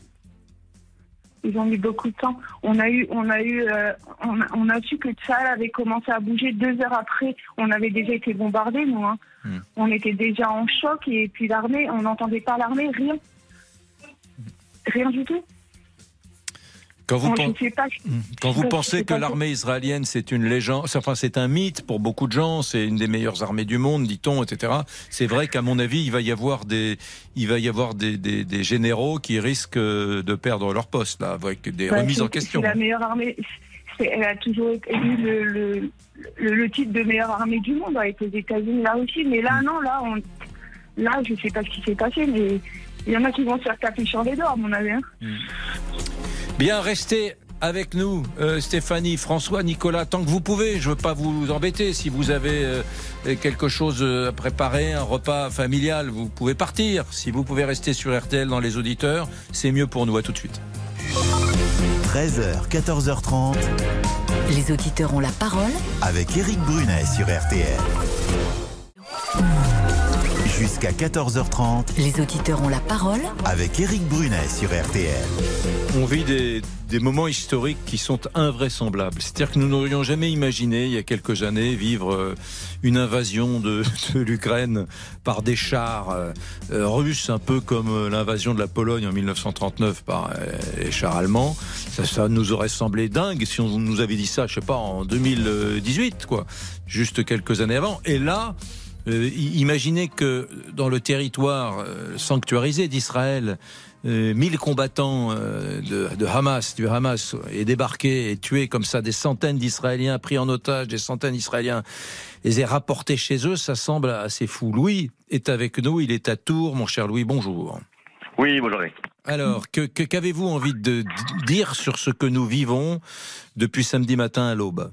Ils ont mis beaucoup de temps. On a eu, on a eu, euh, on, a, on a su que Tsahal avait commencé à bouger deux heures après. On avait déjà été bombardés, nous. hein. On était déjà en choc et puis l'armée, on n'entendait pas l'armée, rien, rien du tout. Quand vous, pas. quand pas pensez que l'armée israélienne c'est une légende, enfin c'est un mythe pour beaucoup de gens, c'est une des meilleures armées du monde, dit-on, etc. C'est vrai qu'à mon avis, il va y avoir des, il va y avoir des, des- des généraux qui risquent euh, de perdre leur poste là, avec des Bah, remises en question. C'est la meilleure armée. Elle a toujours eu le, le, le, le titre de meilleure armée du monde avec les États-Unis là aussi. Mais là, non, là, on, là, je sais pas ce qui s'est passé, mais il y en a qui vont se faire taper sur les doigts, à mon avis. hein. Bien, restez avec nous, euh, Stéphanie, François, Nicolas, tant que vous pouvez. Je veux pas vous embêter. Si vous avez euh, quelque chose euh, à préparer, un repas familial, vous pouvez partir. Si vous pouvez rester sur RTL dans les auditeurs, c'est mieux pour nous. À tout de suite. 13h, 14h30. Les auditeurs ont la parole avec Éric Brunet sur RTL. Jusqu'à 14h30. Les auditeurs ont la parole avec Éric Brunet sur RTL. On vit des, des moments historiques qui sont invraisemblables. C'est-à-dire que nous n'aurions jamais imaginé, il y a quelques années, vivre euh, une invasion de, de l'Ukraine par des chars euh, euh, russes, un peu comme l'invasion de la Pologne en 1939 par euh, les chars allemands. Ça, ça nous aurait semblé dingue si on nous avait dit ça, je sais pas, en 2018, quoi, juste quelques années avant. Et là, euh, imaginez que dans le territoire sanctuarisé d'Israël, 1000 combattants euh, de, de Hamas, du Hamas, aient débarqué et tué comme ça des centaines d'Israéliens, pris en otage des centaines d'Israéliens, les aient rapportés chez eux, ça semble assez fou. Louis est avec nous, il est à Tours. Mon cher Louis, bonjour. Oui, bonjour. Alors, que que- qu'avez-vous envie de dire sur ce que nous vivons depuis samedi matin à l'aube?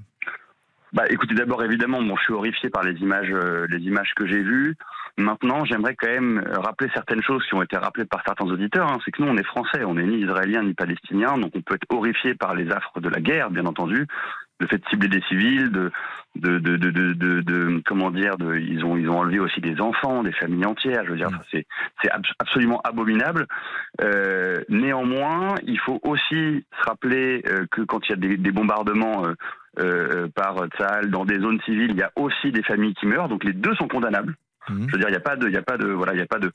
Bah, écoutez, d'abord, évidemment, bon, je suis horrifié par les images, euh, les images que j'ai vues. Maintenant, j'aimerais quand même euh, rappeler certaines choses qui ont été rappelées par certains auditeurs. hein. C'est que nous, on est français, on n'est ni israélien ni palestinien, donc on peut être horrifié par les affres de la guerre, bien entendu, le fait de cibler des civils, de, de, de, de, de, comment dire, de, ils ont, ils ont enlevé aussi des enfants, des familles entières. Je veux dire, enfin, c'est, c'est abs- absolument abominable. Euh, néanmoins, il faut aussi se rappeler euh, que quand il y a des, des bombardements euh, euh, par Tsahal dans des zones civiles, il y a aussi des familles qui meurent. Donc les deux sont condamnables. Je veux dire, il n'y a pas de, il a pas de, voilà, il y a pas de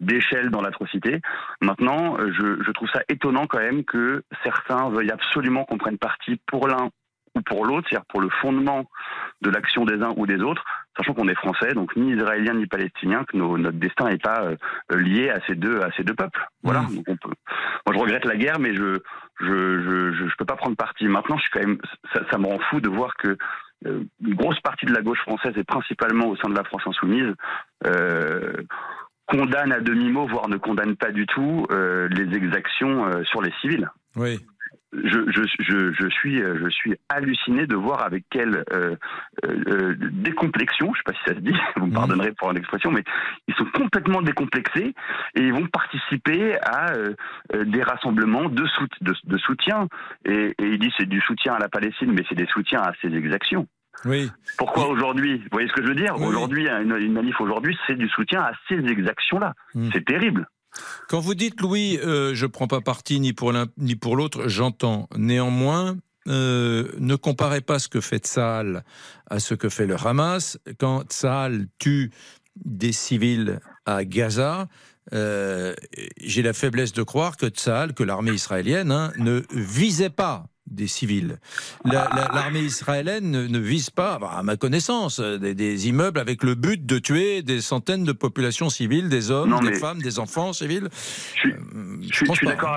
d'échelle dans l'atrocité. Maintenant, euh, je, je trouve ça étonnant quand même que certains veuillent absolument qu'on prenne parti pour l'un ou pour l'autre, c'est-à-dire pour le fondement de l'action des uns ou des autres, sachant qu'on est français, donc ni israélien ni palestinien, que nos- notre destin n'est pas euh, lié à ces deux à ces deux peuples. Voilà. Donc on peut. Moi, je regrette la guerre, mais je je je je, je peux pas prendre parti. Maintenant, je suis quand même, ça, ça me rend fou de voir que une grosse partie de la gauche française et principalement au sein de la France insoumise euh, condamne à demi-mot, voire ne condamne pas du tout euh, les exactions euh, sur les civils. Oui. Je, je, je, je suis, euh, je suis halluciné de voir avec quelle euh, euh, décomplexion, je sais pas si ça se dit, vous me pardonnerez pour l'expression, mais ils sont complètement décomplexés et ils vont participer à euh, euh, des rassemblements de, sout- de, de soutien. Et, et ils disent c'est du soutien à la Palestine, mais c'est des soutiens à ces exactions. Oui. Pourquoi aujourd'hui? Vous voyez ce que je veux dire? Aujourd'hui, une, une manif aujourd'hui, c'est du soutien à ces exactions-là. C'est terrible. Quand vous dites, Louis, euh, je prends pas parti ni pour l'un ni pour l'autre, j'entends. Néanmoins, euh, ne comparez pas ce que fait Tsahal à ce que fait le Hamas. Quand Tsahal tue des civils à Gaza, euh, j'ai la faiblesse de croire que Tsahal, que l'armée israélienne, hein, ne visait pas des civils. La- la- L'armée israélienne ne, ne vise pas, bah, à ma connaissance, euh, des, des immeubles avec le but de tuer des centaines de populations civiles, des hommes, Non, des femmes, des enfants civils. Je suis, suis- d'accord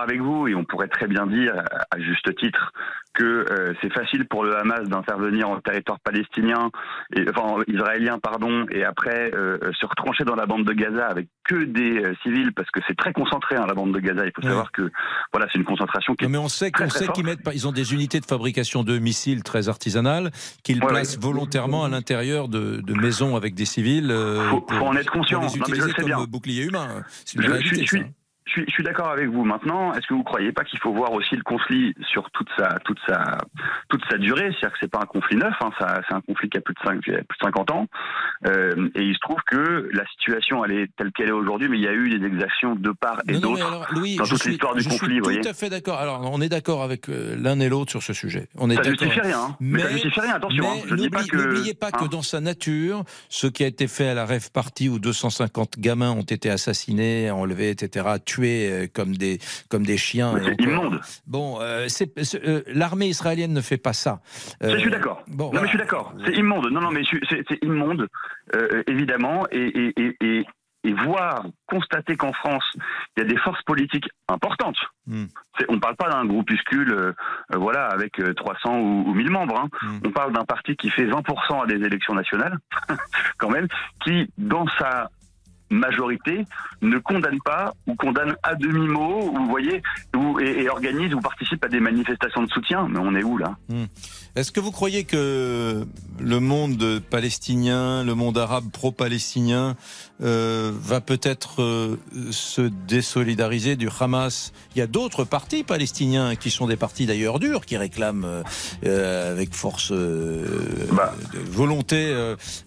avec, vous et on pourrait très bien dire, à juste titre, que euh, c'est facile pour le Hamas d'intervenir en territoire palestinien, et, enfin israélien, pardon, et après euh, euh, se retrancher dans la bande de Gaza avec que des euh, civils, parce que c'est très concentré hein, la bande de Gaza. Il faut savoir que voilà, c'est une concentration qui Non, mais on sait, qu'on sait qu'ils mettent, ils ont des unités de fabrication de missiles très artisanales qu'ils Ouais, placent ouais. volontairement à l'intérieur de, de maisons avec des civils. Faut- pour- faut en être conscient. Pour Non, les mais je utiliser le sais comme bien. bouclier humain. C'est une Je- je réalité. suis- je suis- ça. Je suis, suis d'accord avec vous. Maintenant, est-ce que vous croyez pas qu'il faut voir aussi le conflit sur toute sa, toute sa, toute sa durée? C'est-à-dire que c'est pas un conflit neuf, hein, c'est un conflit qui a plus de, 5, plus de 50 ans. Euh, et il se trouve que la situation, elle est telle qu'elle est aujourd'hui, mais il y a eu des exactions de part et mais d'autre dans toute suis, l'histoire du je suis conflit. voyez tout à fait d'accord. Alors, on est d'accord avec euh, l'un et l'autre sur ce sujet. On est Ça justifie rien, hein. Mais ça justifie rien, attention, mais hein. Pas que- N'oubliez pas que hein. dans sa nature, ce qui a été fait à la rêve party où 250 gamins ont été assassinés, enlevés, etc., tués tués euh, comme des, comme des chiens. C'est immonde. Bon, euh, euh, l'armée israélienne ne fait pas ça. Je suis d'accord. Bon, non, voilà. mais je suis d'accord. C'est immonde. Non, non, mais c'est immonde, évidemment. Et, et, et, voir, constater qu'en France, il y a des forces politiques importantes. Hmm. On ne parle pas d'un groupuscule, euh, voilà, avec euh, 300 ou, ou 1000 membres. hein. Hmm. On parle d'un parti qui fait 20% à des élections nationales, quand même, qui, dans sa majorité, ne condamne pas ou condamne à demi-mot, ou vous voyez, ou, et, et organise ou participe à des manifestations de soutien. Mais on est où là Hmm. Est-ce que vous croyez que le monde palestinien, le monde arabe pro-palestinien, euh, va peut-être euh, se désolidariser du Hamas? Il y a d'autres partis palestiniens qui sont des partis d'ailleurs durs, qui réclament euh, avec force Bah. de volonté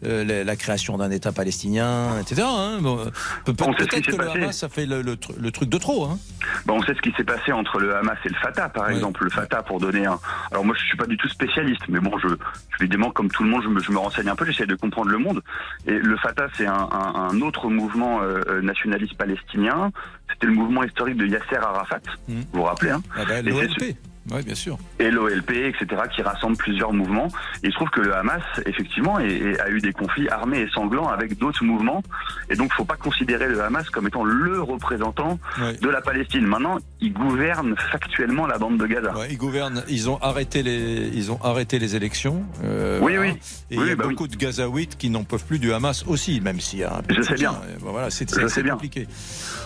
la, la création d'un État palestinien, etc. hein. Bon, peut- peut- On sait ce qui Peut-être s'est que le passé. Hamas a fait le, le tr- le truc de trop. Hein. Bah, on sait ce qui s'est passé entre le Hamas et le Fatah, par exemple. Le Fatah, pour donner un. Alors moi, je suis pas du tout spécialiste, mais bon, je évidemment, comme tout le monde, je me, je me renseigne un peu, j'essaie de comprendre le monde. Et le Fatah, c'est un, un- un autre mouvement euh, euh, nationaliste palestinien. C'était le mouvement historique de Yasser Arafat. Mhm. Vous vous rappelez hein Ah bah, L'OLP, oui, bien sûr. et l'OLP, etc., qui rassemble plusieurs mouvements. Et il se trouve que le Hamas, effectivement, est- est- a eu des conflits armés et sanglants avec d'autres mouvements. Et donc, faut pas considérer le Hamas comme étant le représentant Ouais. de la Palestine. Maintenant, il gouverne factuellement la bande de Gaza. Ouais, ils gouvernent, ils ont arrêté les, ils ont arrêté les élections. euh, Oui, voilà. oui. Et Oui, il y a bah oui. beaucoup de Gazaouites qui n'en peuvent plus du Hamas aussi, même s'il y a un peu Je de sais bien. Bon, Voilà, c'est c'est bien.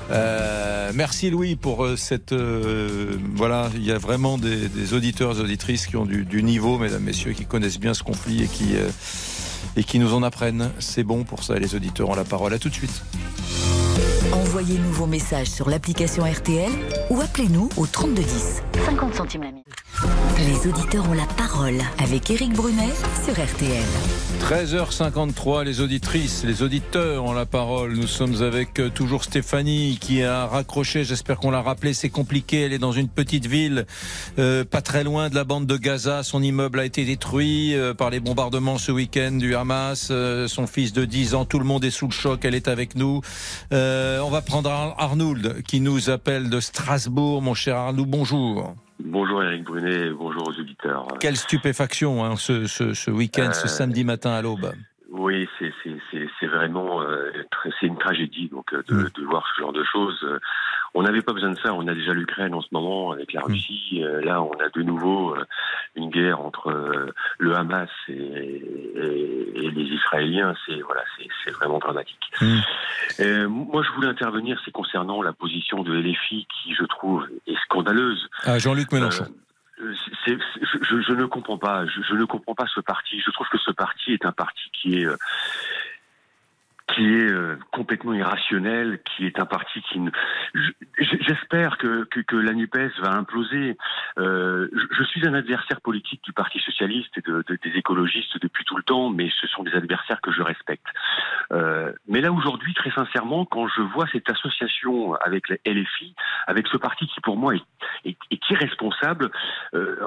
Euh, merci Louis pour euh, cette. euh, voilà, il y a vraiment des, des auditeurs et auditrices qui ont du, du niveau, mesdames, messieurs, qui connaissent bien ce conflit et qui. euh, et qui nous en apprennent. C'est bon pour ça, les auditeurs ont la parole. À tout de suite. Envoyez-nous vos messages sur l'application RTL ou appelez-nous au 3210. 50 centimes la minute. Les auditeurs ont la parole avec Éric Brunet sur RTL. 13h53, les auditrices, les auditeurs ont la parole. Nous sommes avec euh, toujours Stéphanie qui a raccroché, j'espère qu'on l'a rappelé, c'est compliqué, elle est dans une petite ville euh, pas très loin de la bande de Gaza, son immeuble a été détruit euh, par les bombardements ce week-end du Hamas, Euh, son fils de 10 ans, tout le monde est sous le choc, elle est avec nous. Euh, on va prendre Ar- Arnould qui nous appelle de Strasbourg, mon cher Arnould, bonjour. Bonjour Eric Brunet, bonjour aux auditeurs. Quelle stupéfaction hein, ce, ce, ce week-end, ce Euh, samedi matin à l'aube. Oui, c'est vraiment euh, c'est une tragédie donc euh, de, de voir ce genre de choses. Euh, On n'avait pas besoin de ça. On a déjà l'Ukraine en ce moment avec la Russie. Euh, Là, on a de nouveau une guerre entre le Hamas et, et- et les Israéliens. C'est voilà, c'est vraiment dramatique. Euh, moi, je voulais intervenir, c'est concernant la position de LFI qui, je trouve, est scandaleuse. Ah, Jean-Luc Mélenchon. Euh, je, je- je ne comprends pas. Je, je ne comprends pas ce parti. Je trouve que ce parti est un parti qui est qui est euh, complètement irrationnel, qui est un parti qui ne. je- J'espère que, que, que la Nupes va imploser. Euh, je, je suis un adversaire politique du Parti socialiste et de, de- des écologistes depuis tout le temps, mais ce sont des adversaires que je respecte. Euh, mais là aujourd'hui, très sincèrement, quand je vois cette association avec la LFI, avec ce parti qui pour moi est, est, est irresponsable, euh,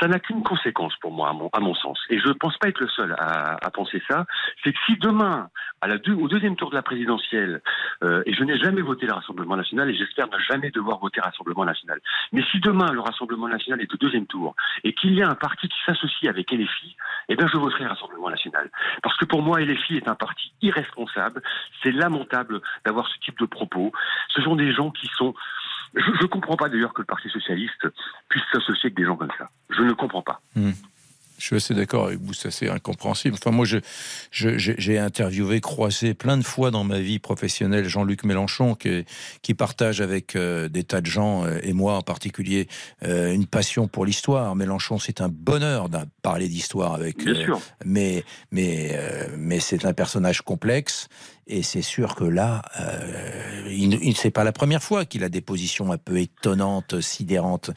ça n'a qu'une conséquence pour moi, à mon, à mon sens. Et je ne pense pas être le seul à, à penser ça. C'est que si demain, à la deux, au deuxième tour de la présidentielle, euh, et je n'ai jamais voté le Rassemblement national et j'espère ne jamais devoir voter Rassemblement national. Mais si demain le Rassemblement national est au deuxième tour et qu'il y a un parti qui s'associe avec LFI, eh bien je voterai le Rassemblement national. Parce que pour moi, LFI est un parti irresponsable. C'est lamentable d'avoir ce type de propos. Ce sont des gens qui sont... Je ne comprends pas d'ailleurs que le Parti socialiste puisse s'associer avec des gens comme ça. Je ne comprends pas. Hmm. Je suis assez d'accord avec vous, c'est incompréhensible. Enfin, moi, je, je- j'ai interviewé, croisé plein de fois dans ma vie professionnelle Jean-Luc Mélenchon, qui, qui partage avec euh, des tas de gens, euh, et moi en particulier, euh, une passion pour l'histoire. Mélenchon, c'est un bonheur de parler d'histoire avec. Bien sûr. Mais, mais, mais c'est un personnage complexe. Et c'est sûr que là, euh, il, c'est pas la première fois qu'il a des positions un peu étonnantes, sidérantes.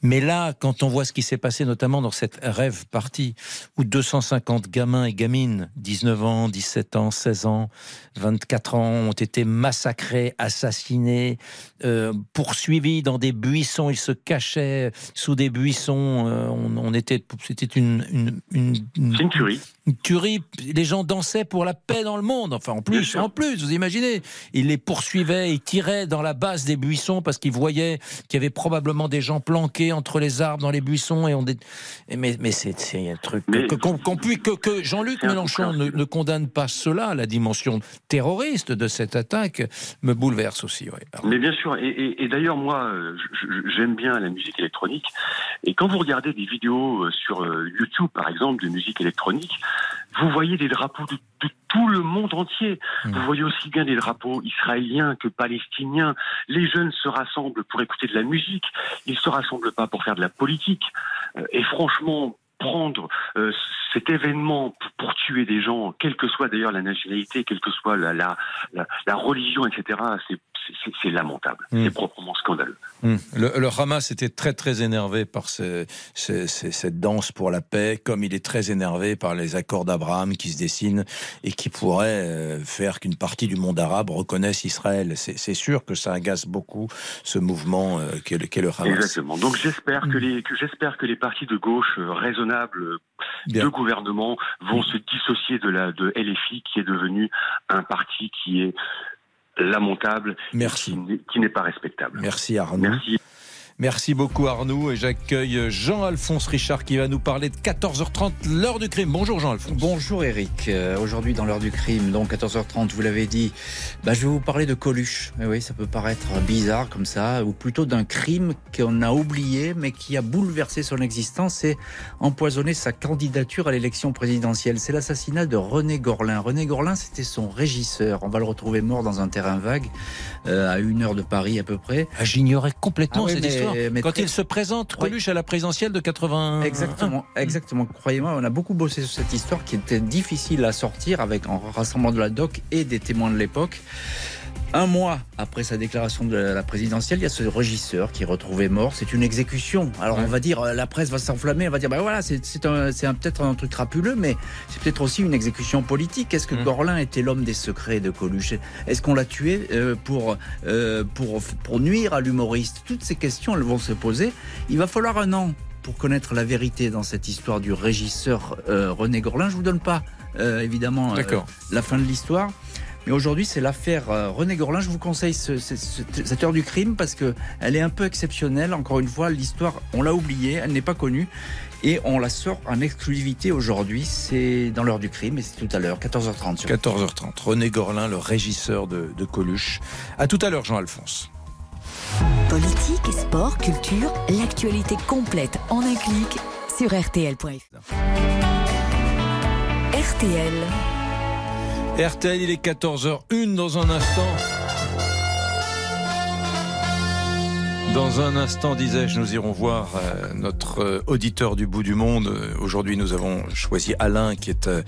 Mais là, quand on voit ce qui s'est passé, notamment dans cette rêve partie, où 250 gamins et gamines, 19 ans, 17 ans, 16 ans, 24 ans, ont été massacrés, assassinés, euh, poursuivis dans des buissons. Ils se cachaient sous des buissons. euh, on, on était, c'était une, une, une, C'est une tuerie. une tuerie. Les gens dansaient pour la paix dans le monde. Enfin, en plus, buissons. En plus, vous imaginez, il les poursuivait, il tirait dans la base des buissons parce qu'il voyait qu'il y avait probablement des gens planqués entre les arbres dans les buissons. Et on mais, mais c'est un truc que, que, que, Jean-Luc Mélenchon ne, ne, condamne pas cela, la dimension terroriste de cette attaque me bouleverse aussi. Mais bien sûr, et, d'ailleurs moi, j'aime bien la musique électronique. Et quand vous regardez des vidéos euh, sur euh, YouTube, par exemple, de musique électronique, vous voyez des drapeaux de, tout le monde entier. Mmh. Vous voyez aussi bien des drapeaux israéliens que palestiniens. Les jeunes se rassemblent pour écouter de la musique. Ils se rassemblent pas pour faire de la politique. Et franchement, prendre euh, cet événement pour, tuer des gens, quelle que soit d'ailleurs la nationalité, quelle que soit la, la, la, religion, etc., c'est lamentable. Hmm. C'est proprement scandaleux. Hmm. Le, le, Hamas était très très énervé par cette danse pour la paix, comme il est très énervé par les accords d'Abraham qui se dessinent et qui pourraient euh, faire qu'une partie du monde arabe reconnaisse Israël. C'est sûr que ça agace beaucoup ce mouvement euh, qu'est le Hamas. Exactement. Donc j'espère que hmm. les que j'espère que les partis de gauche raisonnables de gouvernement vont se dissocier de la de LFI qui est devenu un parti qui est lamentable, Merci. qui n'est pas respectable. Merci Arnaud. Merci. Merci beaucoup Arnaud et j'accueille Jean-Alphonse Richard qui va nous parler de 14h30, l'heure du crime. Bonjour Jean-Alphonse. Bonjour Eric. Euh, aujourd'hui dans l'heure du crime, donc 14h30, vous l'avez dit, bah, je vais vous parler de Coluche. Mais oui, ça peut paraître bizarre comme ça, ou plutôt d'un crime qu'on a oublié mais qui a bouleversé son existence et empoisonné sa candidature à l'élection présidentielle. C'est l'assassinat de René Gorlin. René Gorlin, c'était son régisseur. On va le retrouver mort dans un terrain vague, euh, à une heure de Paris à peu près. Ah, j'ignorais complètement ah cette histoire. Quand il se présente, Coluche à la présidentielle de 80. Exactement, exactement. Croyez-moi, on a beaucoup bossé sur cette histoire qui était difficile à sortir avec un rassemblement de la doc et des témoins de l'époque. Un mois après sa déclaration de la présidentielle, il y a ce régisseur qui est retrouvé mort. C'est une exécution. Alors on va dire, euh, la presse va s'enflammer, on va dire, ben voilà, c'est peut-être un truc crapuleux, mais c'est peut-être aussi une exécution politique. Est-ce que mmh. Gorlin était l'homme des secrets de Coluche? Est-ce qu'on l'a tué euh, pour, euh, pour, pour nuire à l'humoriste? Toutes ces questions, elles vont se poser. Il va falloir un an pour connaître la vérité dans cette histoire du régisseur René Gorlin. Je vous donne pas, évidemment, la fin de l'histoire. Mais aujourd'hui, c'est l'affaire euh, René Gorlin. Je vous conseille cette heure du crime parce que elle est un peu exceptionnelle. Encore une fois, l'histoire, on l'a oubliée, elle n'est pas connue. Et on la sort en exclusivité aujourd'hui. C'est dans l'heure du crime et c'est tout à l'heure, 14h30. 14h30. René Gorlin, le régisseur de, de Coluche. À tout à l'heure, Jean-Alphonse. Politique, sport, culture, l'actualité complète en un clic sur RTL.fr. RTL. RTL, il est 14h01 dans un instant. Dans un instant, disais-je, nous irons voir euh, notre euh, auditeur du bout du monde. Aujourd'hui, nous avons choisi Alain qui est euh,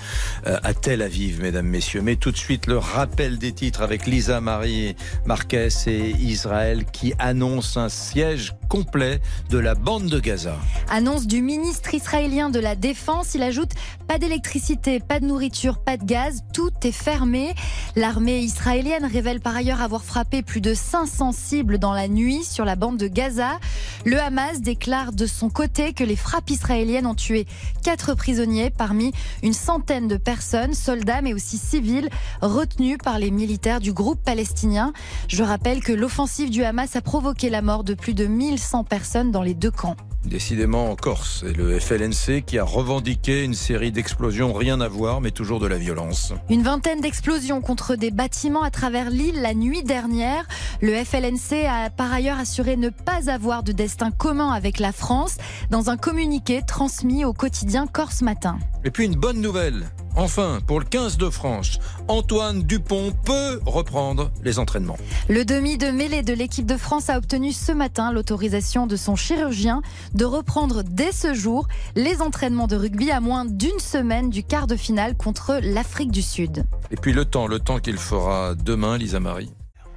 à Tel Aviv, mesdames, messieurs. Mais tout de suite, le rappel des titres avec Lisa Marie Marquez et Israël qui annonce un siège complet de la bande de Gaza. Annonce du ministre israélien de la Défense. Il ajoute pas d'électricité, pas de nourriture, pas de gaz. Tout est fermé. L'armée israélienne révèle par ailleurs avoir frappé plus de 500 cibles dans la nuit sur la bande de Gaza. Le Hamas déclare de son côté que les frappes israéliennes ont tué quatre prisonniers parmi une centaine de personnes, soldats mais aussi civils, retenus par les militaires du groupe palestinien. Je rappelle que l'offensive du Hamas a provoqué la mort de plus de 1100 personnes dans les deux camps. Décidément en Corse, c'est le FLNC qui a revendiqué une série d'explosions, rien à voir, mais toujours de la violence. Une vingtaine d'explosions contre des bâtiments à travers l'île la nuit dernière. Le FLNC a par ailleurs assuré ne pas avoir de destin commun avec la France dans un communiqué transmis au quotidien Corse Matin. Et puis une bonne nouvelle, Enfin, pour le 15 de France, Antoine Dupont peut reprendre les entraînements. Le demi de mêlée de l'équipe de France a obtenu ce matin l'autorisation de son chirurgien de reprendre dès ce jour les entraînements de rugby à moins d'une semaine du quart de finale contre l'Afrique du Sud. Et puis le temps, le temps qu'il fera demain, Lisa Marie.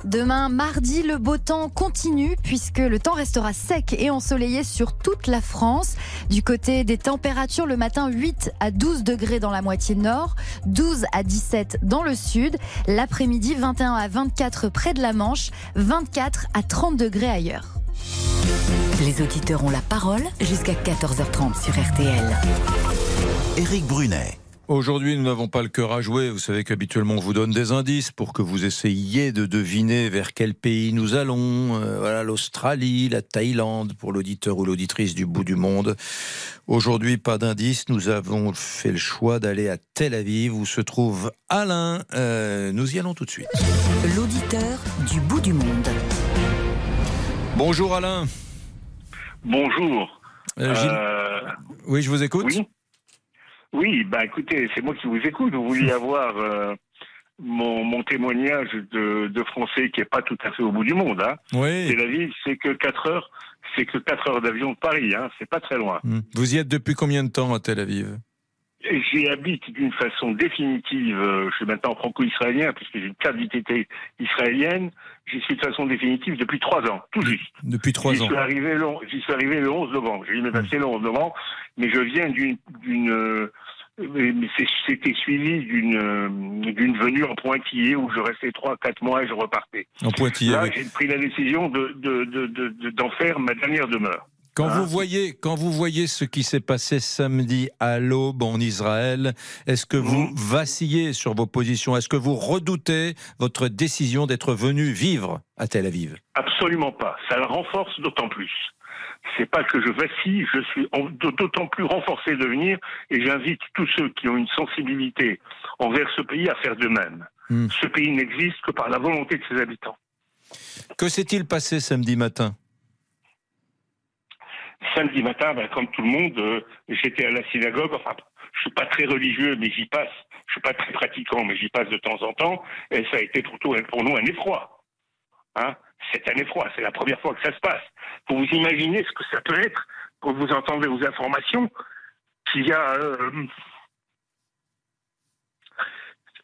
Demain, mardi, le beau temps continue puisque le temps restera sec et ensoleillé sur toute la France. Du côté des températures, le matin 8 à 12 degrés dans la moitié nord, 12 à 17 dans le sud. L'après-midi, 21 à 24 près de la Manche, 24 à 30 degrés ailleurs. Les auditeurs ont la parole jusqu'à 14h30 sur RTL. Éric Brunet. Aujourd'hui, nous n'avons pas le cœur à jouer. Vous savez qu'habituellement, on vous donne des indices pour que vous essayiez de deviner vers quel pays nous allons. Euh, voilà, l'Australie, la Thaïlande, pour l'auditeur ou l'auditrice du bout du monde. Aujourd'hui, pas d'indices. Nous avons fait le choix d'aller à Tel Aviv, où se trouve Alain. Euh, nous y allons tout de suite. L'auditeur du bout du monde. Bonjour Alain. Bonjour. Euh, Gilles- Euh, Oui, je vous écoute. Oui. Oui, bah écoutez, c'est moi qui vous écoute. Vous vouliez avoir euh, mon, mon témoignage de, de français qui est pas tout à fait au bout du monde. Hein. Oui. Tel Aviv, c'est que 4 heures, c'est que 4 heures d'avion de Paris. Hein. C'est pas très loin. Hmm. Vous y êtes depuis combien de temps à Tel Aviv? J'y habite d'une façon définitive. euh, je suis maintenant franco-israélien puisque j'ai une carte d'identité israélienne. J'y suis de façon définitive depuis trois ans, tout juste. Depuis trois ans. Suis arrivé le, j'y suis arrivé le 11 novembre. J'ai eu mes papiers le 11 novembre, mais je viens d'une, d'une, euh, c'était suivi d'une, euh, d'une venue en pointillé où je restais trois, quatre mois et je repartais. En Pointillé, Là, oui. j'ai pris la décision de, de- de- d'en faire ma dernière demeure. Quand Hein vous voyez, quand vous voyez ce qui s'est passé samedi à l'aube en Israël, est-ce que vous Mmh. vacillez sur vos positions? Est-ce que vous redoutez votre décision d'être venu vivre à Tel Aviv? Absolument pas. Ça le renforce d'autant plus. C'est pas que je vacille, je suis d'autant plus renforcé de venir et j'invite tous ceux qui ont une sensibilité envers ce pays à faire de même. Hmm. Ce pays n'existe que par la volonté de ses habitants. Que s'est-il passé samedi matin? Samedi matin, ben, comme tout le monde, euh, j'étais à la synagogue. Enfin, je suis pas très religieux, mais j'y passe. Je suis pas très pratiquant, mais j'y passe de temps en temps. Et ça a été plutôt pour nous un effroi. Hein? C'est un effroi. C'est la première fois que ça se passe. Pour vous imaginer ce que ça peut être quand vous entendez aux informations qu'il y a. euh,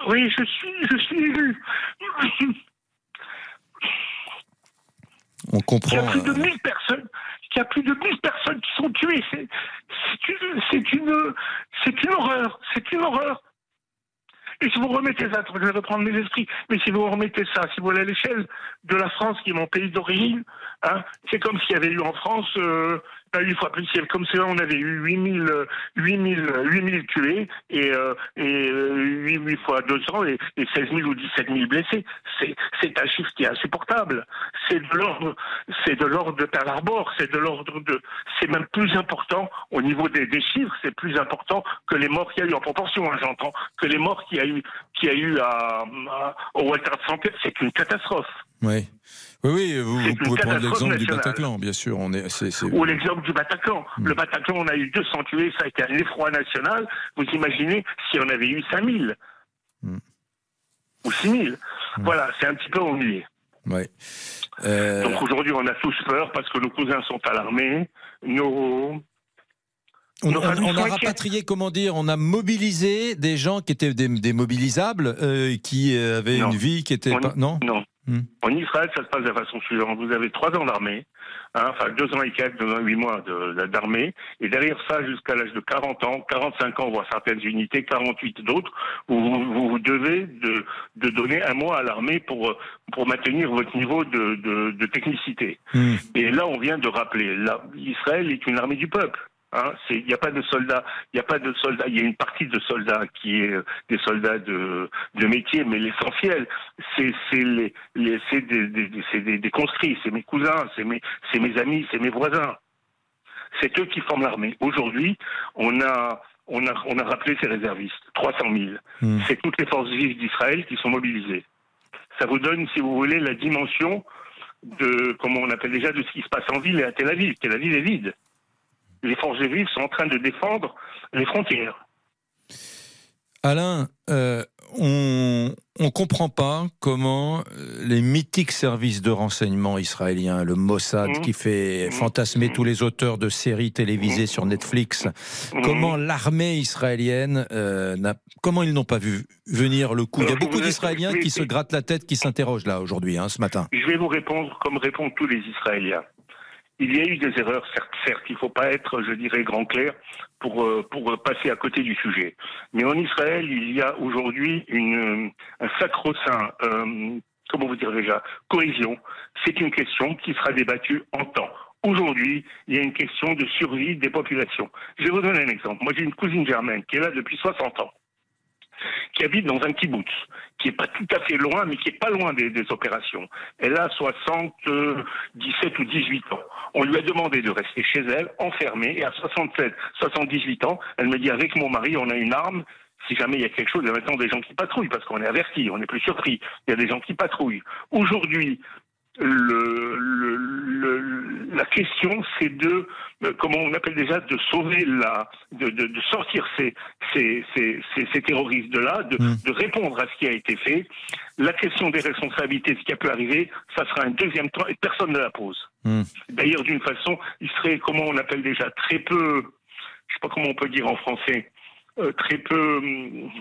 Oui, je suis, je suis élu. On Il y comprend. a plus de euh, 1000 personnes. Il y a plus de 1000 personnes qui sont tuées. C'est une, c'est une, une horreur. C'est une horreur. Et si vous remettez ça, je vais reprendre mes esprits, mais si vous remettez ça, si vous allez à l'échelle de la France, qui est mon pays d'origine, hein, c'est comme s'il y avait eu en France, euh, pas huit fois plus, c'est comme si on avait eu 8000, euh, 8000, euh, 8000 tués et, euh, et euh, 8, 8 fois 200 et, et 16 000 ou 17 000 blessés. C'est, c'est un chiffre qui est insupportable. C'est de l'ordre, c'est de l'ordre de Pearl c'est de l'ordre de, c'est même plus important au niveau des, des chiffres, c'est plus important que les morts qu'il y a eu en proportion, hein, j'entends, que les morts qu'il y a eu, qu'il y a eu à, à- au Walter Center, c'est une catastrophe. Oui, oui, oui. Vous, pouvez prendre l'exemple du. Bataclan, bien sûr. On est, Ou l'exemple du Bataclan. Hmm. Le Bataclan, on a eu 200 tués, ça a été un effroi national. Vous imaginez si on avait eu 5000 Hmm. ou 6000 Voilà, c'est un petit peu ennuyé. ouais. Euh, Donc aujourd'hui, on a tous peur parce que nos cousins sont à l'armée. Nos... On, a rapatrié, comment dire, on a mobilisé des gens qui étaient des, des mobilisables, euh, qui euh, avaient Non. une vie qui était On- pas. Non? Non. Hmm. En Israël, ça se passe de la façon suivante. Vous avez trois ans d'armée, hein, enfin deux ans et quatre, deux ans et huit mois de- de- d'armée, et derrière ça, jusqu'à l'âge de 40 ans, 45 ans, voire certaines unités, 48 d'autres, vous, vous, vous devez de, de donner un mois à l'armée pour, pour maintenir votre niveau de, de, de technicité. Hmm. Et là, on vient de rappeler, là, Israël est une armée du peuple. Hein, Il n'y a pas de soldats, il n'y a pas de soldats. Il y a une partie de soldats qui est euh, des soldats de, de métier, mais l'essentiel, c'est les, les- c'est des, des, conscrits, c'est mes cousins, c'est mes, amis, c'est mes voisins. C'est eux qui forment l'armée. Aujourd'hui, on a, on a, on a rappelé ces réservistes, 300 000. Hmm. C'est toutes les forces vives d'Israël qui sont mobilisées. Ça vous donne, si vous voulez, la dimension de, comment on appelle déjà, de ce qui se passe en ville et à Tel Aviv. Tel Aviv est vide. Les forces vives sont en train de défendre les frontières. Alain, euh, on ne comprend pas comment euh, les mythiques services de renseignement israéliens, le Mossad Mhm. qui fait fantasmer tous les auteurs de séries télévisées sur Netflix, comment l'armée israélienne, euh, n'a- comment ils n'ont pas vu venir le coup? Il y a beaucoup d'Israéliens qui se grattent la tête, qui s'interrogent là aujourd'hui, hein, ce matin. Je vais vous répondre comme répondent tous les Israéliens. Il y a eu des erreurs, certes. Il ne faut pas être, je dirais, grand clair pour, euh, pour passer à côté du sujet. Mais en Israël, il y a aujourd'hui une, euh, un sacro-saint, euh, comment vous dire déjà, cohésion. C'est une question qui sera débattue en temps. Aujourd'hui, il y a une question de survie des populations. Je vais vous donner un exemple. Moi, j'ai une cousine germaine qui est là depuis 60 ans. Qui habite dans un kibbutz, qui est pas tout à fait loin, mais qui est pas loin des, opérations. Elle a 77 ou 18 ans. On lui a demandé de rester chez elle, enfermée, et à 67, 78 ans, elle me dit avec mon mari, on a une arme, si jamais il y a quelque chose, il y a maintenant des gens qui patrouillent, parce qu'on est averti, on est plus surpris. Il y a des gens qui patrouillent. Aujourd'hui, le, le, le- la question, c'est de, euh, comment on appelle déjà, de sauver la, de, de, de sortir ces, ces, ces, ces, terroristes de là, de, de répondre à ce qui a été fait. La question des responsabilités, ce qui a pu arriver, ça sera un deuxième temps et personne ne la pose. D'ailleurs, d'une façon, il serait, comment on appelle déjà, très peu, je sais pas comment on peut dire en français, euh, très peu. hum,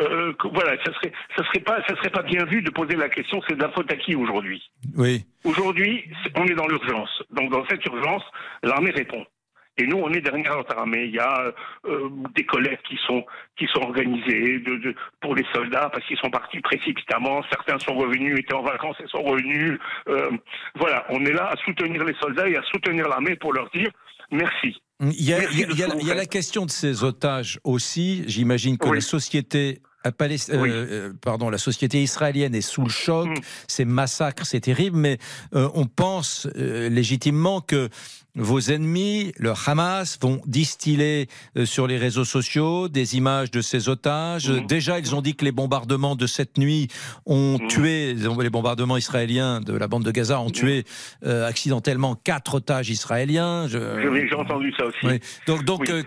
euh, voilà, ça serait, ça serait pas, ça serait pas bien vu de poser la question. C'est de la faute à qui aujourd'hui? Oui. Aujourd'hui, on est dans l'urgence. Donc, dans cette urgence, l'armée répond. Et nous, on est derrière notre armée. Il y a euh, des collectes qui sont qui sont organisées de, de- pour les soldats parce qu'ils sont partis précipitamment. Certains sont revenus, étaient en vacances et sont revenus. Euh, voilà, on est là à soutenir les soldats et à soutenir l'armée pour leur dire merci. Il y a, Merci il y il y la question de ces otages aussi. J'imagine que la société. à Palest- euh, euh, pardon, la société israélienne est sous le choc, Mm. ces massacres, c'est terrible, mais euh, on pense euh, légitimement que vos ennemis, le Hamas, vont distiller euh, sur les réseaux sociaux des images de ces otages. Mm. Déjà, ils ont dit que les bombardements de cette nuit ont tué, les bombardements israéliens de la bande de Gaza ont tué euh, accidentellement quatre otages israéliens. Je- J'ai entendu ça aussi. oui. Donc, donc euh,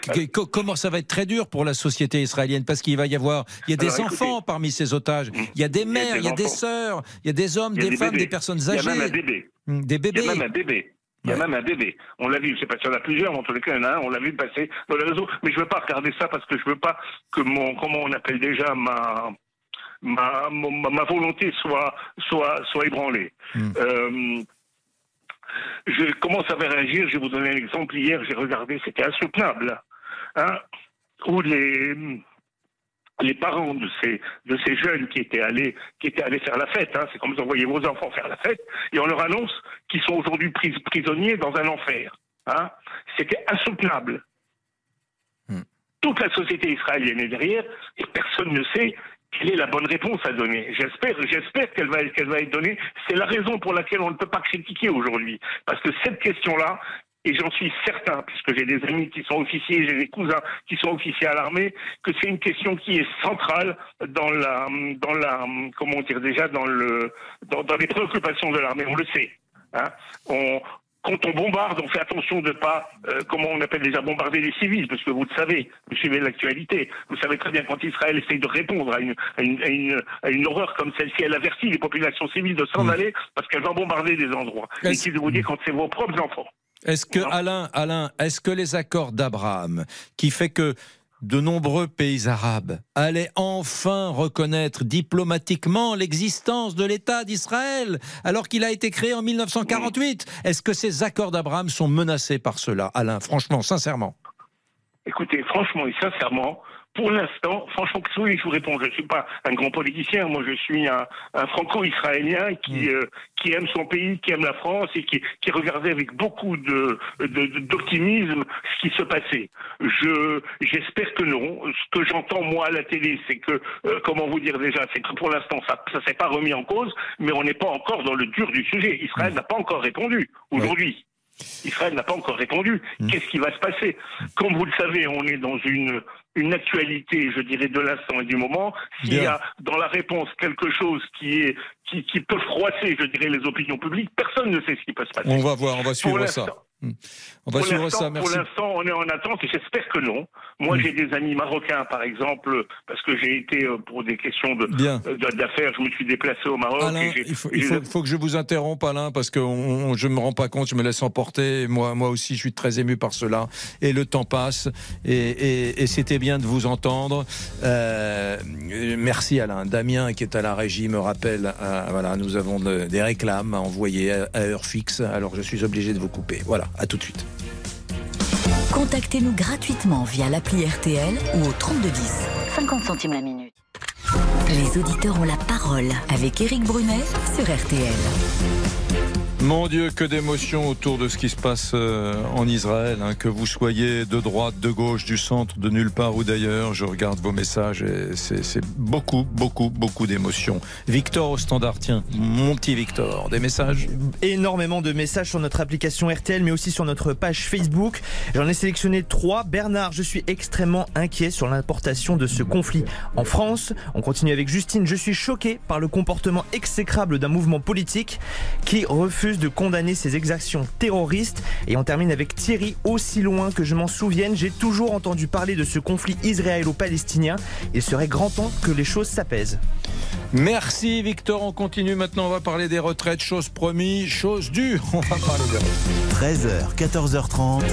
comment ça va être très dur pour la société israélienne? Parce qu'il va y avoir, il y a des Alors, enfants écoutez, parmi ces otages, il y a des mères, il y a des sœurs, il y a des hommes, des, femmes, bébés. des personnes Il y a âgées. même un bébé. Des bébés. Il y a même un bébé. Il y a même un bébé. On l'a vu, je sais pas si on a plusieurs, mais en tous les cas, il y en a un, on l'a vu passer dans les réseaux. Mais je veux pas regarder ça parce que je veux pas que mon, comment on appelle déjà, ma, ma, ma, ma volonté soit, soit, soit ébranlée. Euh, je commence à réagir, je vais vous donner un exemple. Hier, j'ai regardé, c'était insoutenable. Hein, où les, les parents de ces, de ces jeunes qui étaient allés, qui étaient allés faire la fête, hein, c'est comme vous envoyez vos enfants faire la fête, et on leur annonce qu'ils sont aujourd'hui pris- prisonniers dans un enfer. Hein. C'était insoutenable. Toute la société israélienne est derrière, et personne ne sait quelle est la bonne réponse à donner. J'espère, j'espère qu'elle va, qu'elle va être donnée. C'est la raison pour laquelle on ne peut pas critiquer aujourd'hui, parce que cette question-là, et j'en suis certain, puisque j'ai des amis qui sont officiers, j'ai des cousins qui sont officiers à l'armée, que c'est une question qui est centrale dans la, dans la, comment dire déjà, dans le, dans, dans les préoccupations de l'armée. On le sait. Hein. On, quand on bombarde, on fait attention de pas, euh, comment on appelle déjà, bombarder les civils, parce que vous le savez, vous suivez l'actualité. Vous savez très bien quand Israël essaye de répondre à une, à une, à une, à une horreur comme celle-ci, elle avertit les populations civiles de s'en aller parce qu'elle va bombarder des endroits. Et si vous dis quand c'est vos propres enfants. Est-ce que Alain, Alain, est-ce que les accords d'Abraham, qui fait que de nombreux pays arabes allaient enfin reconnaître diplomatiquement l'existence de l'État d'Israël, alors qu'il a été créé en 1948. Est-ce que ces accords d'Abraham sont menacés par cela, Alain Franchement, sincèrement? Écoutez, franchement et sincèrement, pour l'instant, franchement, je vous réponds, je ne suis pas un grand politicien, moi je suis un, un franco-israélien qui, euh, qui aime son pays, qui aime la France et qui, qui regardait avec beaucoup de, de- de- d'optimisme ce qui se passait. Je, j'espère que non. Ce que j'entends moi à la télé, c'est que, euh, comment vous dire déjà, c'est que pour l'instant ça ne s'est pas remis en cause, mais on n'est pas encore dans le dur du sujet. Israël n'a pas encore répondu aujourd'hui. Israël n'a pas encore répondu. Qu'est-ce qui va se passer? Comme vous le savez, on est dans une, une actualité, je dirais, de l'instant et du moment. S'il y a dans la réponse quelque chose qui, est, qui, qui peut froisser, je dirais, les opinions publiques, personne ne sait ce qui peut se passer. On va voir, on va suivre ça. Hmm. On va pour suivre l'instant- ça, Pour merci. l'instant, on est en attente et j'espère que non. Moi, j'ai des amis marocains, par exemple, parce que j'ai été, euh, pour des questions euh, de- d'affaires, je me suis déplacé au Maroc. Alain, et j'ai- il faut, j'ai- il faut- faut que je vous interrompe, Alain, parce que on- on- je ne me rends pas compte, je me laisse emporter. Moi, moi aussi, je suis très ému par cela. Et le temps passe. Et, et- et c'était bien de vous entendre. Euh, merci, Alain. Damien, qui est à la régie, me rappelle. euh, voilà, nous avons de- des réclames à envoyer à, à heure fixe. Alors, je suis obligé de vous couper. Voilà, à tout de suite. Contactez-nous gratuitement via l'appli RTL ou au 3210. 50 centimes la minute. Les auditeurs ont la parole avec Éric Brunet sur RTL. Mon Dieu, que d'émotions autour de ce qui se passe euh, en Israël. hein. que vous soyez de droite, de gauche, du centre, de nulle part ou d'ailleurs, je regarde vos messages et c'est beaucoup, beaucoup, beaucoup d'émotions. Victor au standard, tiens, mon petit Victor, des messages? Énormément de messages sur notre application RTL, mais aussi sur notre page Facebook. J'en ai sélectionné trois. Bernard, je suis extrêmement inquiet sur l'importation de ce conflit en France. On continue avec Justine. Je suis choqué par le comportement exécrable d'un mouvement politique qui refuse de condamner ces exactions terroristes. Et on termine avec Thierry. Aussi loin que je m'en souvienne, j'ai toujours entendu parler de ce conflit israélo-palestinien. Il serait grand temps que les choses s'apaisent. Merci Victor, on continue maintenant, on va parler des retraites, chose promis, chose due, on va parler des retraites. 13h, 14h30.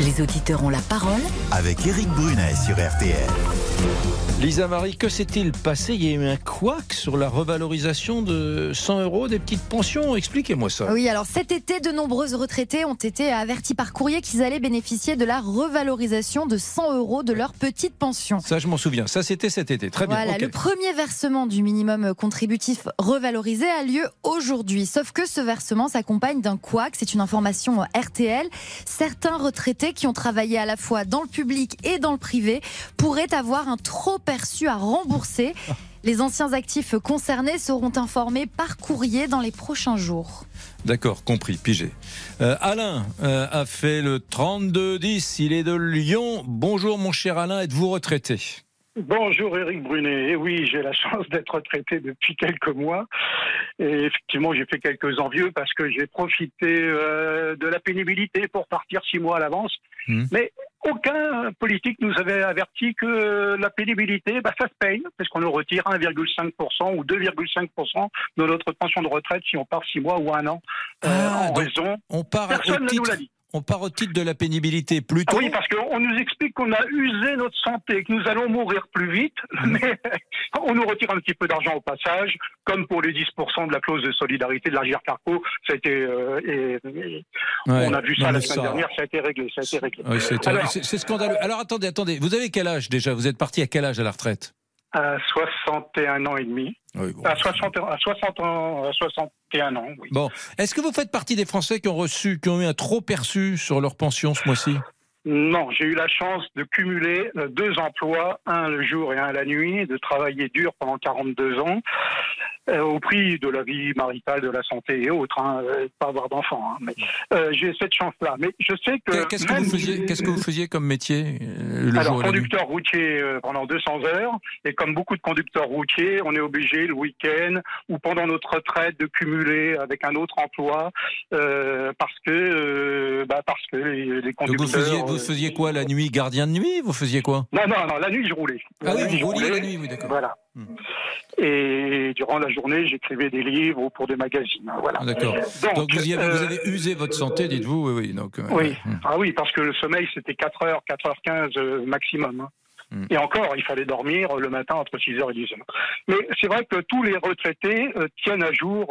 Les auditeurs ont la parole avec Eric Brunet sur RTL. Lisa Marie, que s'est-il passé? Il y a eu un couac sur la revalorisation de 100 euros des petites pensions. Expliquez-moi ça. Oui, alors cet été, de nombreux retraités ont été avertis par courrier qu'ils allaient bénéficier de la revalorisation de 100 euros de leur petite pension. Ça, je m'en souviens. Ça, c'était cet été. Très bien. Voilà, le premier versement du minimum contributif revalorisé a lieu aujourd'hui. Sauf que ce versement s'accompagne d'un couac. C'est une information RTL. Certains retraités qui ont travaillé à la fois dans le public et dans le privé pourraient avoir un trop perçu à rembourser. Les anciens actifs concernés seront informés par courrier dans les prochains jours. D'accord, compris, pigé. Euh, Alain euh, a fait le 32-10. Il est de Lyon. Bonjour, mon cher Alain. Êtes-vous retraité? Bonjour Eric Brunet. Et oui, j'ai la chance d'être retraité depuis quelques mois. Et effectivement, j'ai fait quelques envieux parce que j'ai profité euh, de la pénibilité pour partir six mois à l'avance. Hmm. Mais aucun politique nous avait averti que la pénibilité, bah, ça se paye, parce qu'on nous retire 1,5% ou 2,5% de notre pension de retraite si on part six mois ou un an euh, Ah, en raison. On part Personne ne nous l'a dit. On part au titre de la pénibilité plutôt. Ah oui, parce qu'on nous explique qu'on a usé notre santé, que nous allons mourir plus vite, Mmh. mais on nous retire un petit peu d'argent au passage, comme pour les 10% de la clause de solidarité de l'Agir Carco. Ça a été, euh, et- et- Ouais, on a vu ça la semaine ça- dernière, ça a été réglé. Ça a été réglé. Oui, c'est Alors, c'est- c'est scandaleux. Alors attendez, attendez. Vous avez quel âge déjà? Vous êtes parti à quel âge à la retraite? À 61 ans et demi. Oui, bon. À, 60, à 60 ans, à 61 ans, oui. Bon, est-ce que vous faites partie des Français qui ont reçu, qui ont eu un trop perçu sur leur pension ce mois-ci? Non, j'ai eu la chance de cumuler euh, deux emplois, un le jour et un la nuit, de travailler dur pendant 42 ans, euh, au prix de la vie maritale, de la santé et autres, hein, euh, pas avoir d'enfants. hein, mais euh, j'ai cette chance-là. Mais je sais que Qu'est-ce que vous faisiez Qu'est-ce que vous faisiez comme métier euh, le alors, jour et la nuit? conducteur routier euh, pendant 200 heures, et comme beaucoup de conducteurs routiers, on est obligé le week-end ou pendant notre retraite de cumuler avec un autre emploi euh, parce que euh, bah, parce que les, les conducteurs. Vous faisiez, euh, faisiez quoi la nuit Gardien de nuit Vous faisiez quoi? Non, non, non, la nuit, je roulais. Ah oui, vous rouliez roulais. la nuit, oui, d'accord. Voilà. Hmm. Et durant la journée, j'écrivais des livres ou pour des magazines. Voilà. Ah, D'accord. Donc, Donc, vous, y avez, vous euh, avez usé votre santé, dites-vous Oui, oui. Donc, euh, Oui. hmm. Ah oui, parce que le sommeil, c'était 4 heures, 4h15 euh, maximum. hein. Hmm. Et encore, il fallait dormir le matin entre 6h et 10h. Mais c'est vrai que tous les retraités tiennent à jour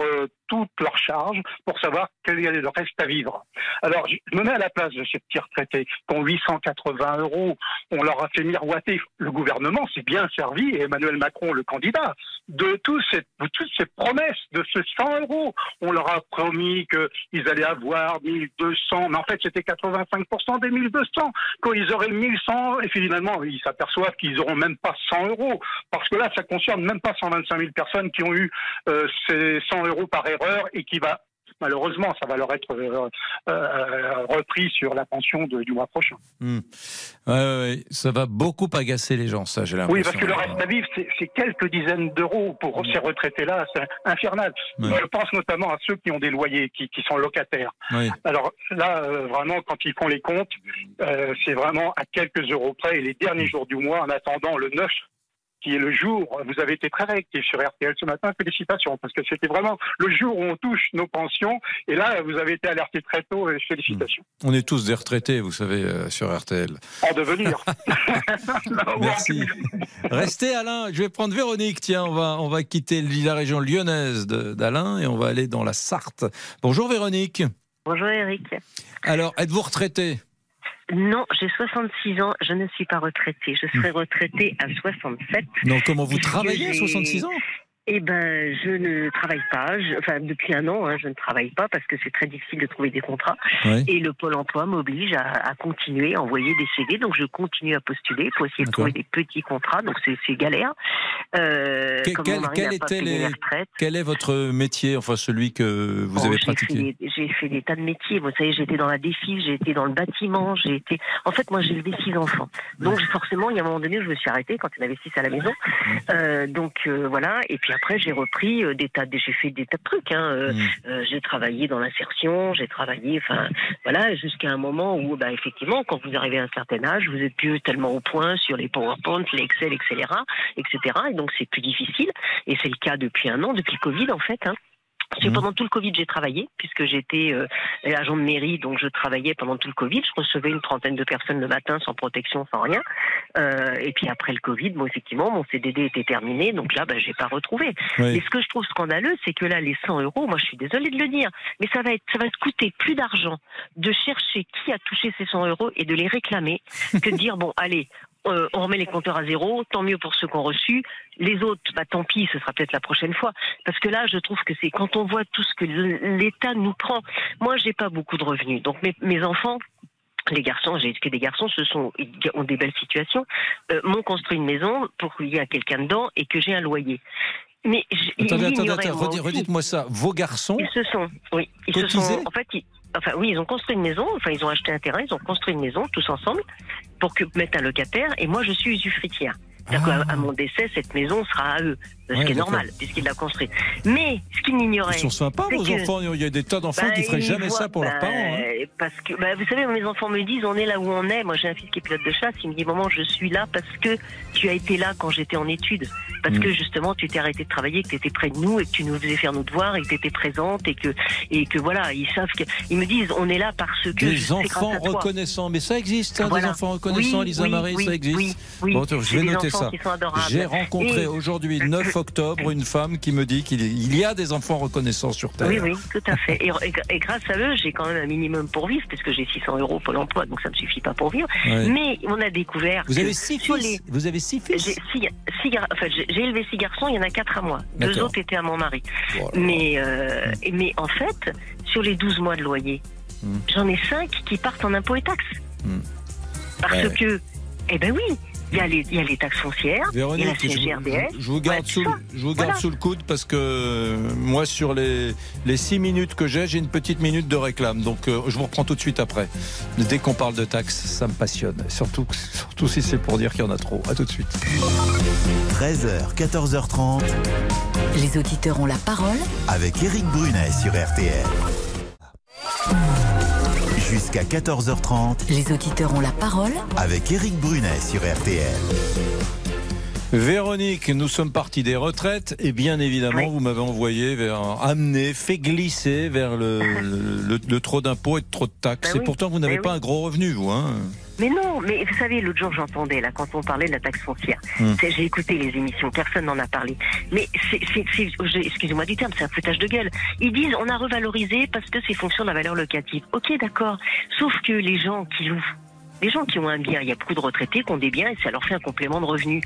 toutes leurs charges pour savoir quel est le reste à vivre. Alors, je me mets à la place de ces petits retraités qui ont 880 euros. On leur a fait miroiter. Le gouvernement s'est bien servi, et Emmanuel Macron, le candidat, de, toutes ces promesses de ce 100 euros. On leur a promis qu'ils allaient avoir 1200, mais en fait, c'était 85% des 1200. Quand ils auraient 1100, et finalement, ils s'aperçoivent qu'ils n'auront même pas 100 euros. Parce que là, ça concerne même pas 125 000 personnes qui ont eu euh, ces 100 euros par erreur et qui va, malheureusement, ça va leur être euh, euh, repris sur la pension de- du mois prochain. Hmm. Ouais, ouais, ouais. Ça va beaucoup agacer les gens, ça, j'ai l'impression. Oui, parce que le reste à vivre, c'est quelques dizaines d'euros pour ces retraités-là, c'est infernal. Ouais. Je pense notamment à ceux qui ont des loyers, qui, qui sont locataires. Alors là, euh, vraiment, quand ils font les comptes, c'est vraiment à quelques euros près. Et les derniers jours du mois, en attendant le 9, qui est le jour, vous avez été très réactif sur RTL ce matin, félicitations, parce que c'était vraiment le jour où on touche nos pensions. Et là, vous avez été alerté très tôt, et félicitations. On est tous des retraités, vous savez, euh, sur RTL. En devenir. Merci. Restez Alain, je vais prendre Véronique. Tiens, on va, on va quitter la région lyonnaise d'Alain et on va aller dans la Sarthe. Bonjour Véronique. Bonjour Eric. Alors, êtes-vous retraité? Non, j'ai 66 ans, je ne suis pas retraitée. Je serai retraitée à 67. Non, comment vous travaillez à j'ai- 66 ans? Eh ben, je ne travaille pas. Je- enfin, depuis un an, hein, je ne travaille pas parce que c'est très difficile de trouver des contrats. Oui. Et le Pôle Emploi m'oblige à, à continuer à envoyer des CV. Donc, je continue à postuler pour essayer de trouver des petits contrats. Donc, c'est galère. Euh, Que- quel, quel était les- quel est votre métier, enfin celui que vous Oh, avez fait pratiqué J'ai fait des tas de métiers. Vous savez, été dans la défile, j'ai été dans le bâtiment, j'ai été. En fait, moi, j'ai élevé six enfants. Donc, forcément, il y a un moment donné où je me suis arrêtée quand il y en avait six à la maison. Euh, donc, euh, voilà. Et puis après, j'ai repris euh, des tas. de- J'ai fait des tas de trucs. Hein. Euh, euh, j'ai travaillé dans l'insertion, j'ai travaillé. Enfin, voilà, jusqu'à un moment où, bah, effectivement, quand vous arrivez à un certain âge, vous êtes plus tellement au point sur les PowerPoint, les Excel, etc., etc. Et donc, c'est plus difficile. Et c'est le cas depuis un an, depuis le Covid, en fait. Hein. Parce que pendant tout le Covid, j'ai travaillé, puisque j'étais euh, agent de mairie, donc je travaillais pendant tout le Covid. Je recevais une trentaine de personnes le matin sans protection, sans rien. Euh, et puis après le Covid, bon, effectivement, mon CDD était terminé, donc là, ben, j'ai pas retrouvé. Oui. Mais ce que je trouve scandaleux, c'est que là, les 100 euros, moi, je suis désolée de le dire, mais ça va être, ça va te coûter plus d'argent de chercher qui a touché ces 100 euros et de les réclamer que de dire bon, allez. Euh, on remet les compteurs à zéro, tant mieux pour ceux qui ont reçu. Les autres, bah, tant pis, ce sera peut-être la prochaine fois. Parce que là, je trouve que c'est quand on voit tout ce que l'État nous prend. Moi, j'ai pas beaucoup de revenus, donc mes, mes enfants, les garçons, j'ai que des garçons, ce sont ont des belles situations, euh, m'ont construit une maison pour qu'il y ait quelqu'un dedans et que j'ai un loyer. Mais Attendez, attendez, attendez, aussi. redites-moi ça. Vos garçons Ils se sont, oui, ils se sont, en fait, ils- enfin oui, ils ont construit une maison, enfin ils ont acheté un terrain, ils ont construit une maison tous ensemble pour que mettre un locataire. Et moi je suis usufruitière. C'est-à-dire qu'à à mon décès, cette maison sera à eux, ce. Ouais, qui est normal puisqu'il l'a construit. Mais ce qu'ils n'ignoraient, Ils sont sympas, c'est vos que- enfants. Il y a des tas d'enfants bah, qui feraient ils jamais voient- ça pour leurs bah, parents. hein. Parce que, bah, vous savez, mes enfants me disent, on est là où on est. Moi, j'ai un fils qui est pilote de chasse. Il me dit, maman, je suis là parce que tu as été là quand j'étais en études. Parce Mm. que justement, tu t'es arrêté de travailler, que tu étais près de nous et que tu nous faisais faire nos devoirs et que tu étais présente et que, et que voilà, ils savent que, ils me disent, on est là parce que. Des enfants reconnaissants, mais ça existe, hein, Voilà. des enfants reconnaissants, Oui, Lisa oui, Marie, oui, ça existe. Bon, je vais noter ça. J'ai rencontré aujourd'hui, le 9 octobre, une femme qui me dit qu'il il y a des enfants reconnaissants sur Terre. Oui, oui, tout à fait. Et, grâce à eux, j'ai quand même un minimum pour vivre, puisque j'ai 600 euros pour l'emploi, donc ça ne me suffit pas pour vivre. Mais on a découvert. Vous que avez six fils Vous avez six fils J'ai six, enfin, élevé six garçons, il y en a quatre à moi. Deux autres étaient à mon mari. Mais, euh, mais en fait, sur les 12 mois de loyer, Hmm. j'en ai cinq qui partent en impôts et taxes. Parce Ouais. que, eh ben oui, il y, a les- il y a les taxes foncières, il y a la Véronique, je, CGRDS. je vous garde, Ouais, sous, je vous garde Voilà. sous le coude parce que euh, moi, sur les, les six minutes que j'ai, j'ai une petite minute de réclame. Donc, euh, je vous reprends tout de suite après. Dès qu'on parle de taxes, ça me passionne. Surtout, surtout si c'est pour dire qu'il y en a trop. À tout de suite. 13h, 14h30. Les auditeurs ont la parole Avec Eric Brunet sur RTL. Jusqu'à 14h30. Les auditeurs ont la parole Avec Eric Brunet sur RTL. Véronique, nous sommes partis des retraites et bien évidemment, vous m'avez envoyé vers, amené, fait glisser vers le, le, le- le trop d'impôts et de trop de taxes. Bah et oui. pourtant, vous n'avez Bah pas oui. un gros revenu, vous. Hein Mais non, mais vous savez, l'autre jour j'entendais là quand on parlait de la taxe foncière. Hmm. J'ai écouté les émissions, personne n'en a parlé. Mais c'est, excusez-moi du terme, c'est un foutage de gueule. Ils disent on a revalorisé parce que c'est fonction de la valeur locative. Ok, d'accord. Sauf que les gens qui louent. Les gens qui ont un bien, il y a beaucoup de retraités qui ont des biens et ça leur fait un complément de revenu.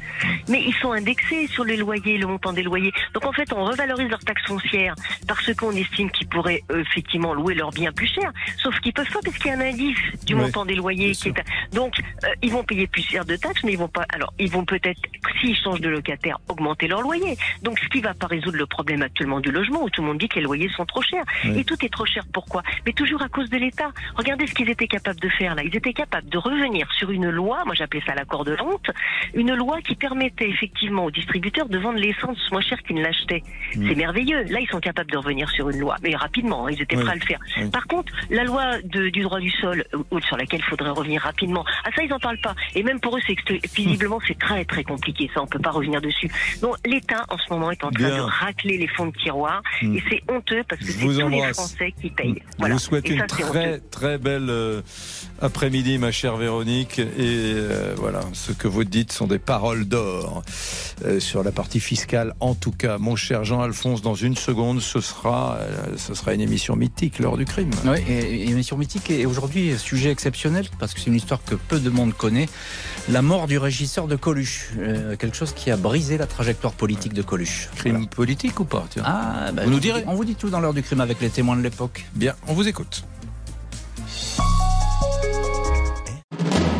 Mais ils sont indexés sur les loyers, le montant des loyers. Donc en fait, on revalorise leur taxe foncière parce qu'on estime qu'ils pourraient euh, effectivement louer leurs biens plus cher. Sauf qu'ils peuvent pas parce qu'il y a un indice du Oui, montant des loyers qui est. Donc euh, ils vont payer plus cher de taxes, mais ils vont pas. Alors ils vont peut-être, s'ils changent de locataire, augmenter leur loyer. Donc ce qui va pas résoudre le problème actuellement du logement où tout le monde dit que les loyers sont trop chers. Oui. Et tout est trop cher. Pourquoi? Mais toujours à cause de l'État. Regardez ce qu'ils étaient capables de faire là. Ils étaient capables de revenir sur une loi, moi j'appelais ça l'accord de vente, une loi qui permettait effectivement aux distributeurs de vendre l'essence moins cher qu'ils ne l'achetaient. Mm. C'est merveilleux. Là, ils sont capables de revenir sur une loi, mais rapidement, hein, ils étaient Oui. prêts à le faire. Oui. Par contre, la loi de- du droit du sol, euh, sur laquelle il faudrait revenir rapidement, à ça, ils n'en parlent pas. Et même pour eux, c'est visiblement, c'est très très compliqué. Ça, on peut pas revenir dessus. Donc, l'État, en ce moment, est en train Bien. de racler les fonds de tiroir, Mm. et c'est honteux parce que c'est tous les. Français qui payent. Je vous souhaite Et une ça, très très belle euh, après-midi, ma chère chère Véronique. Et euh, voilà, ce que vous dites sont des paroles d'or euh, sur la partie fiscale. En tout cas, mon cher Jean-Alphonse, dans une seconde, ce sera, euh, ce sera une émission mythique lors du crime. Oui, et, et émission mythique et aujourd'hui sujet exceptionnel parce que c'est une histoire que peu de monde connaît. La mort du régisseur de Coluche, quelque chose qui a brisé la trajectoire politique de Coluche. Crime politique ou pas tiens Ah, bah, Vous nous direz On vous dit tout dans l'heure du crime avec les témoins de l'époque. Bien, on vous écoute.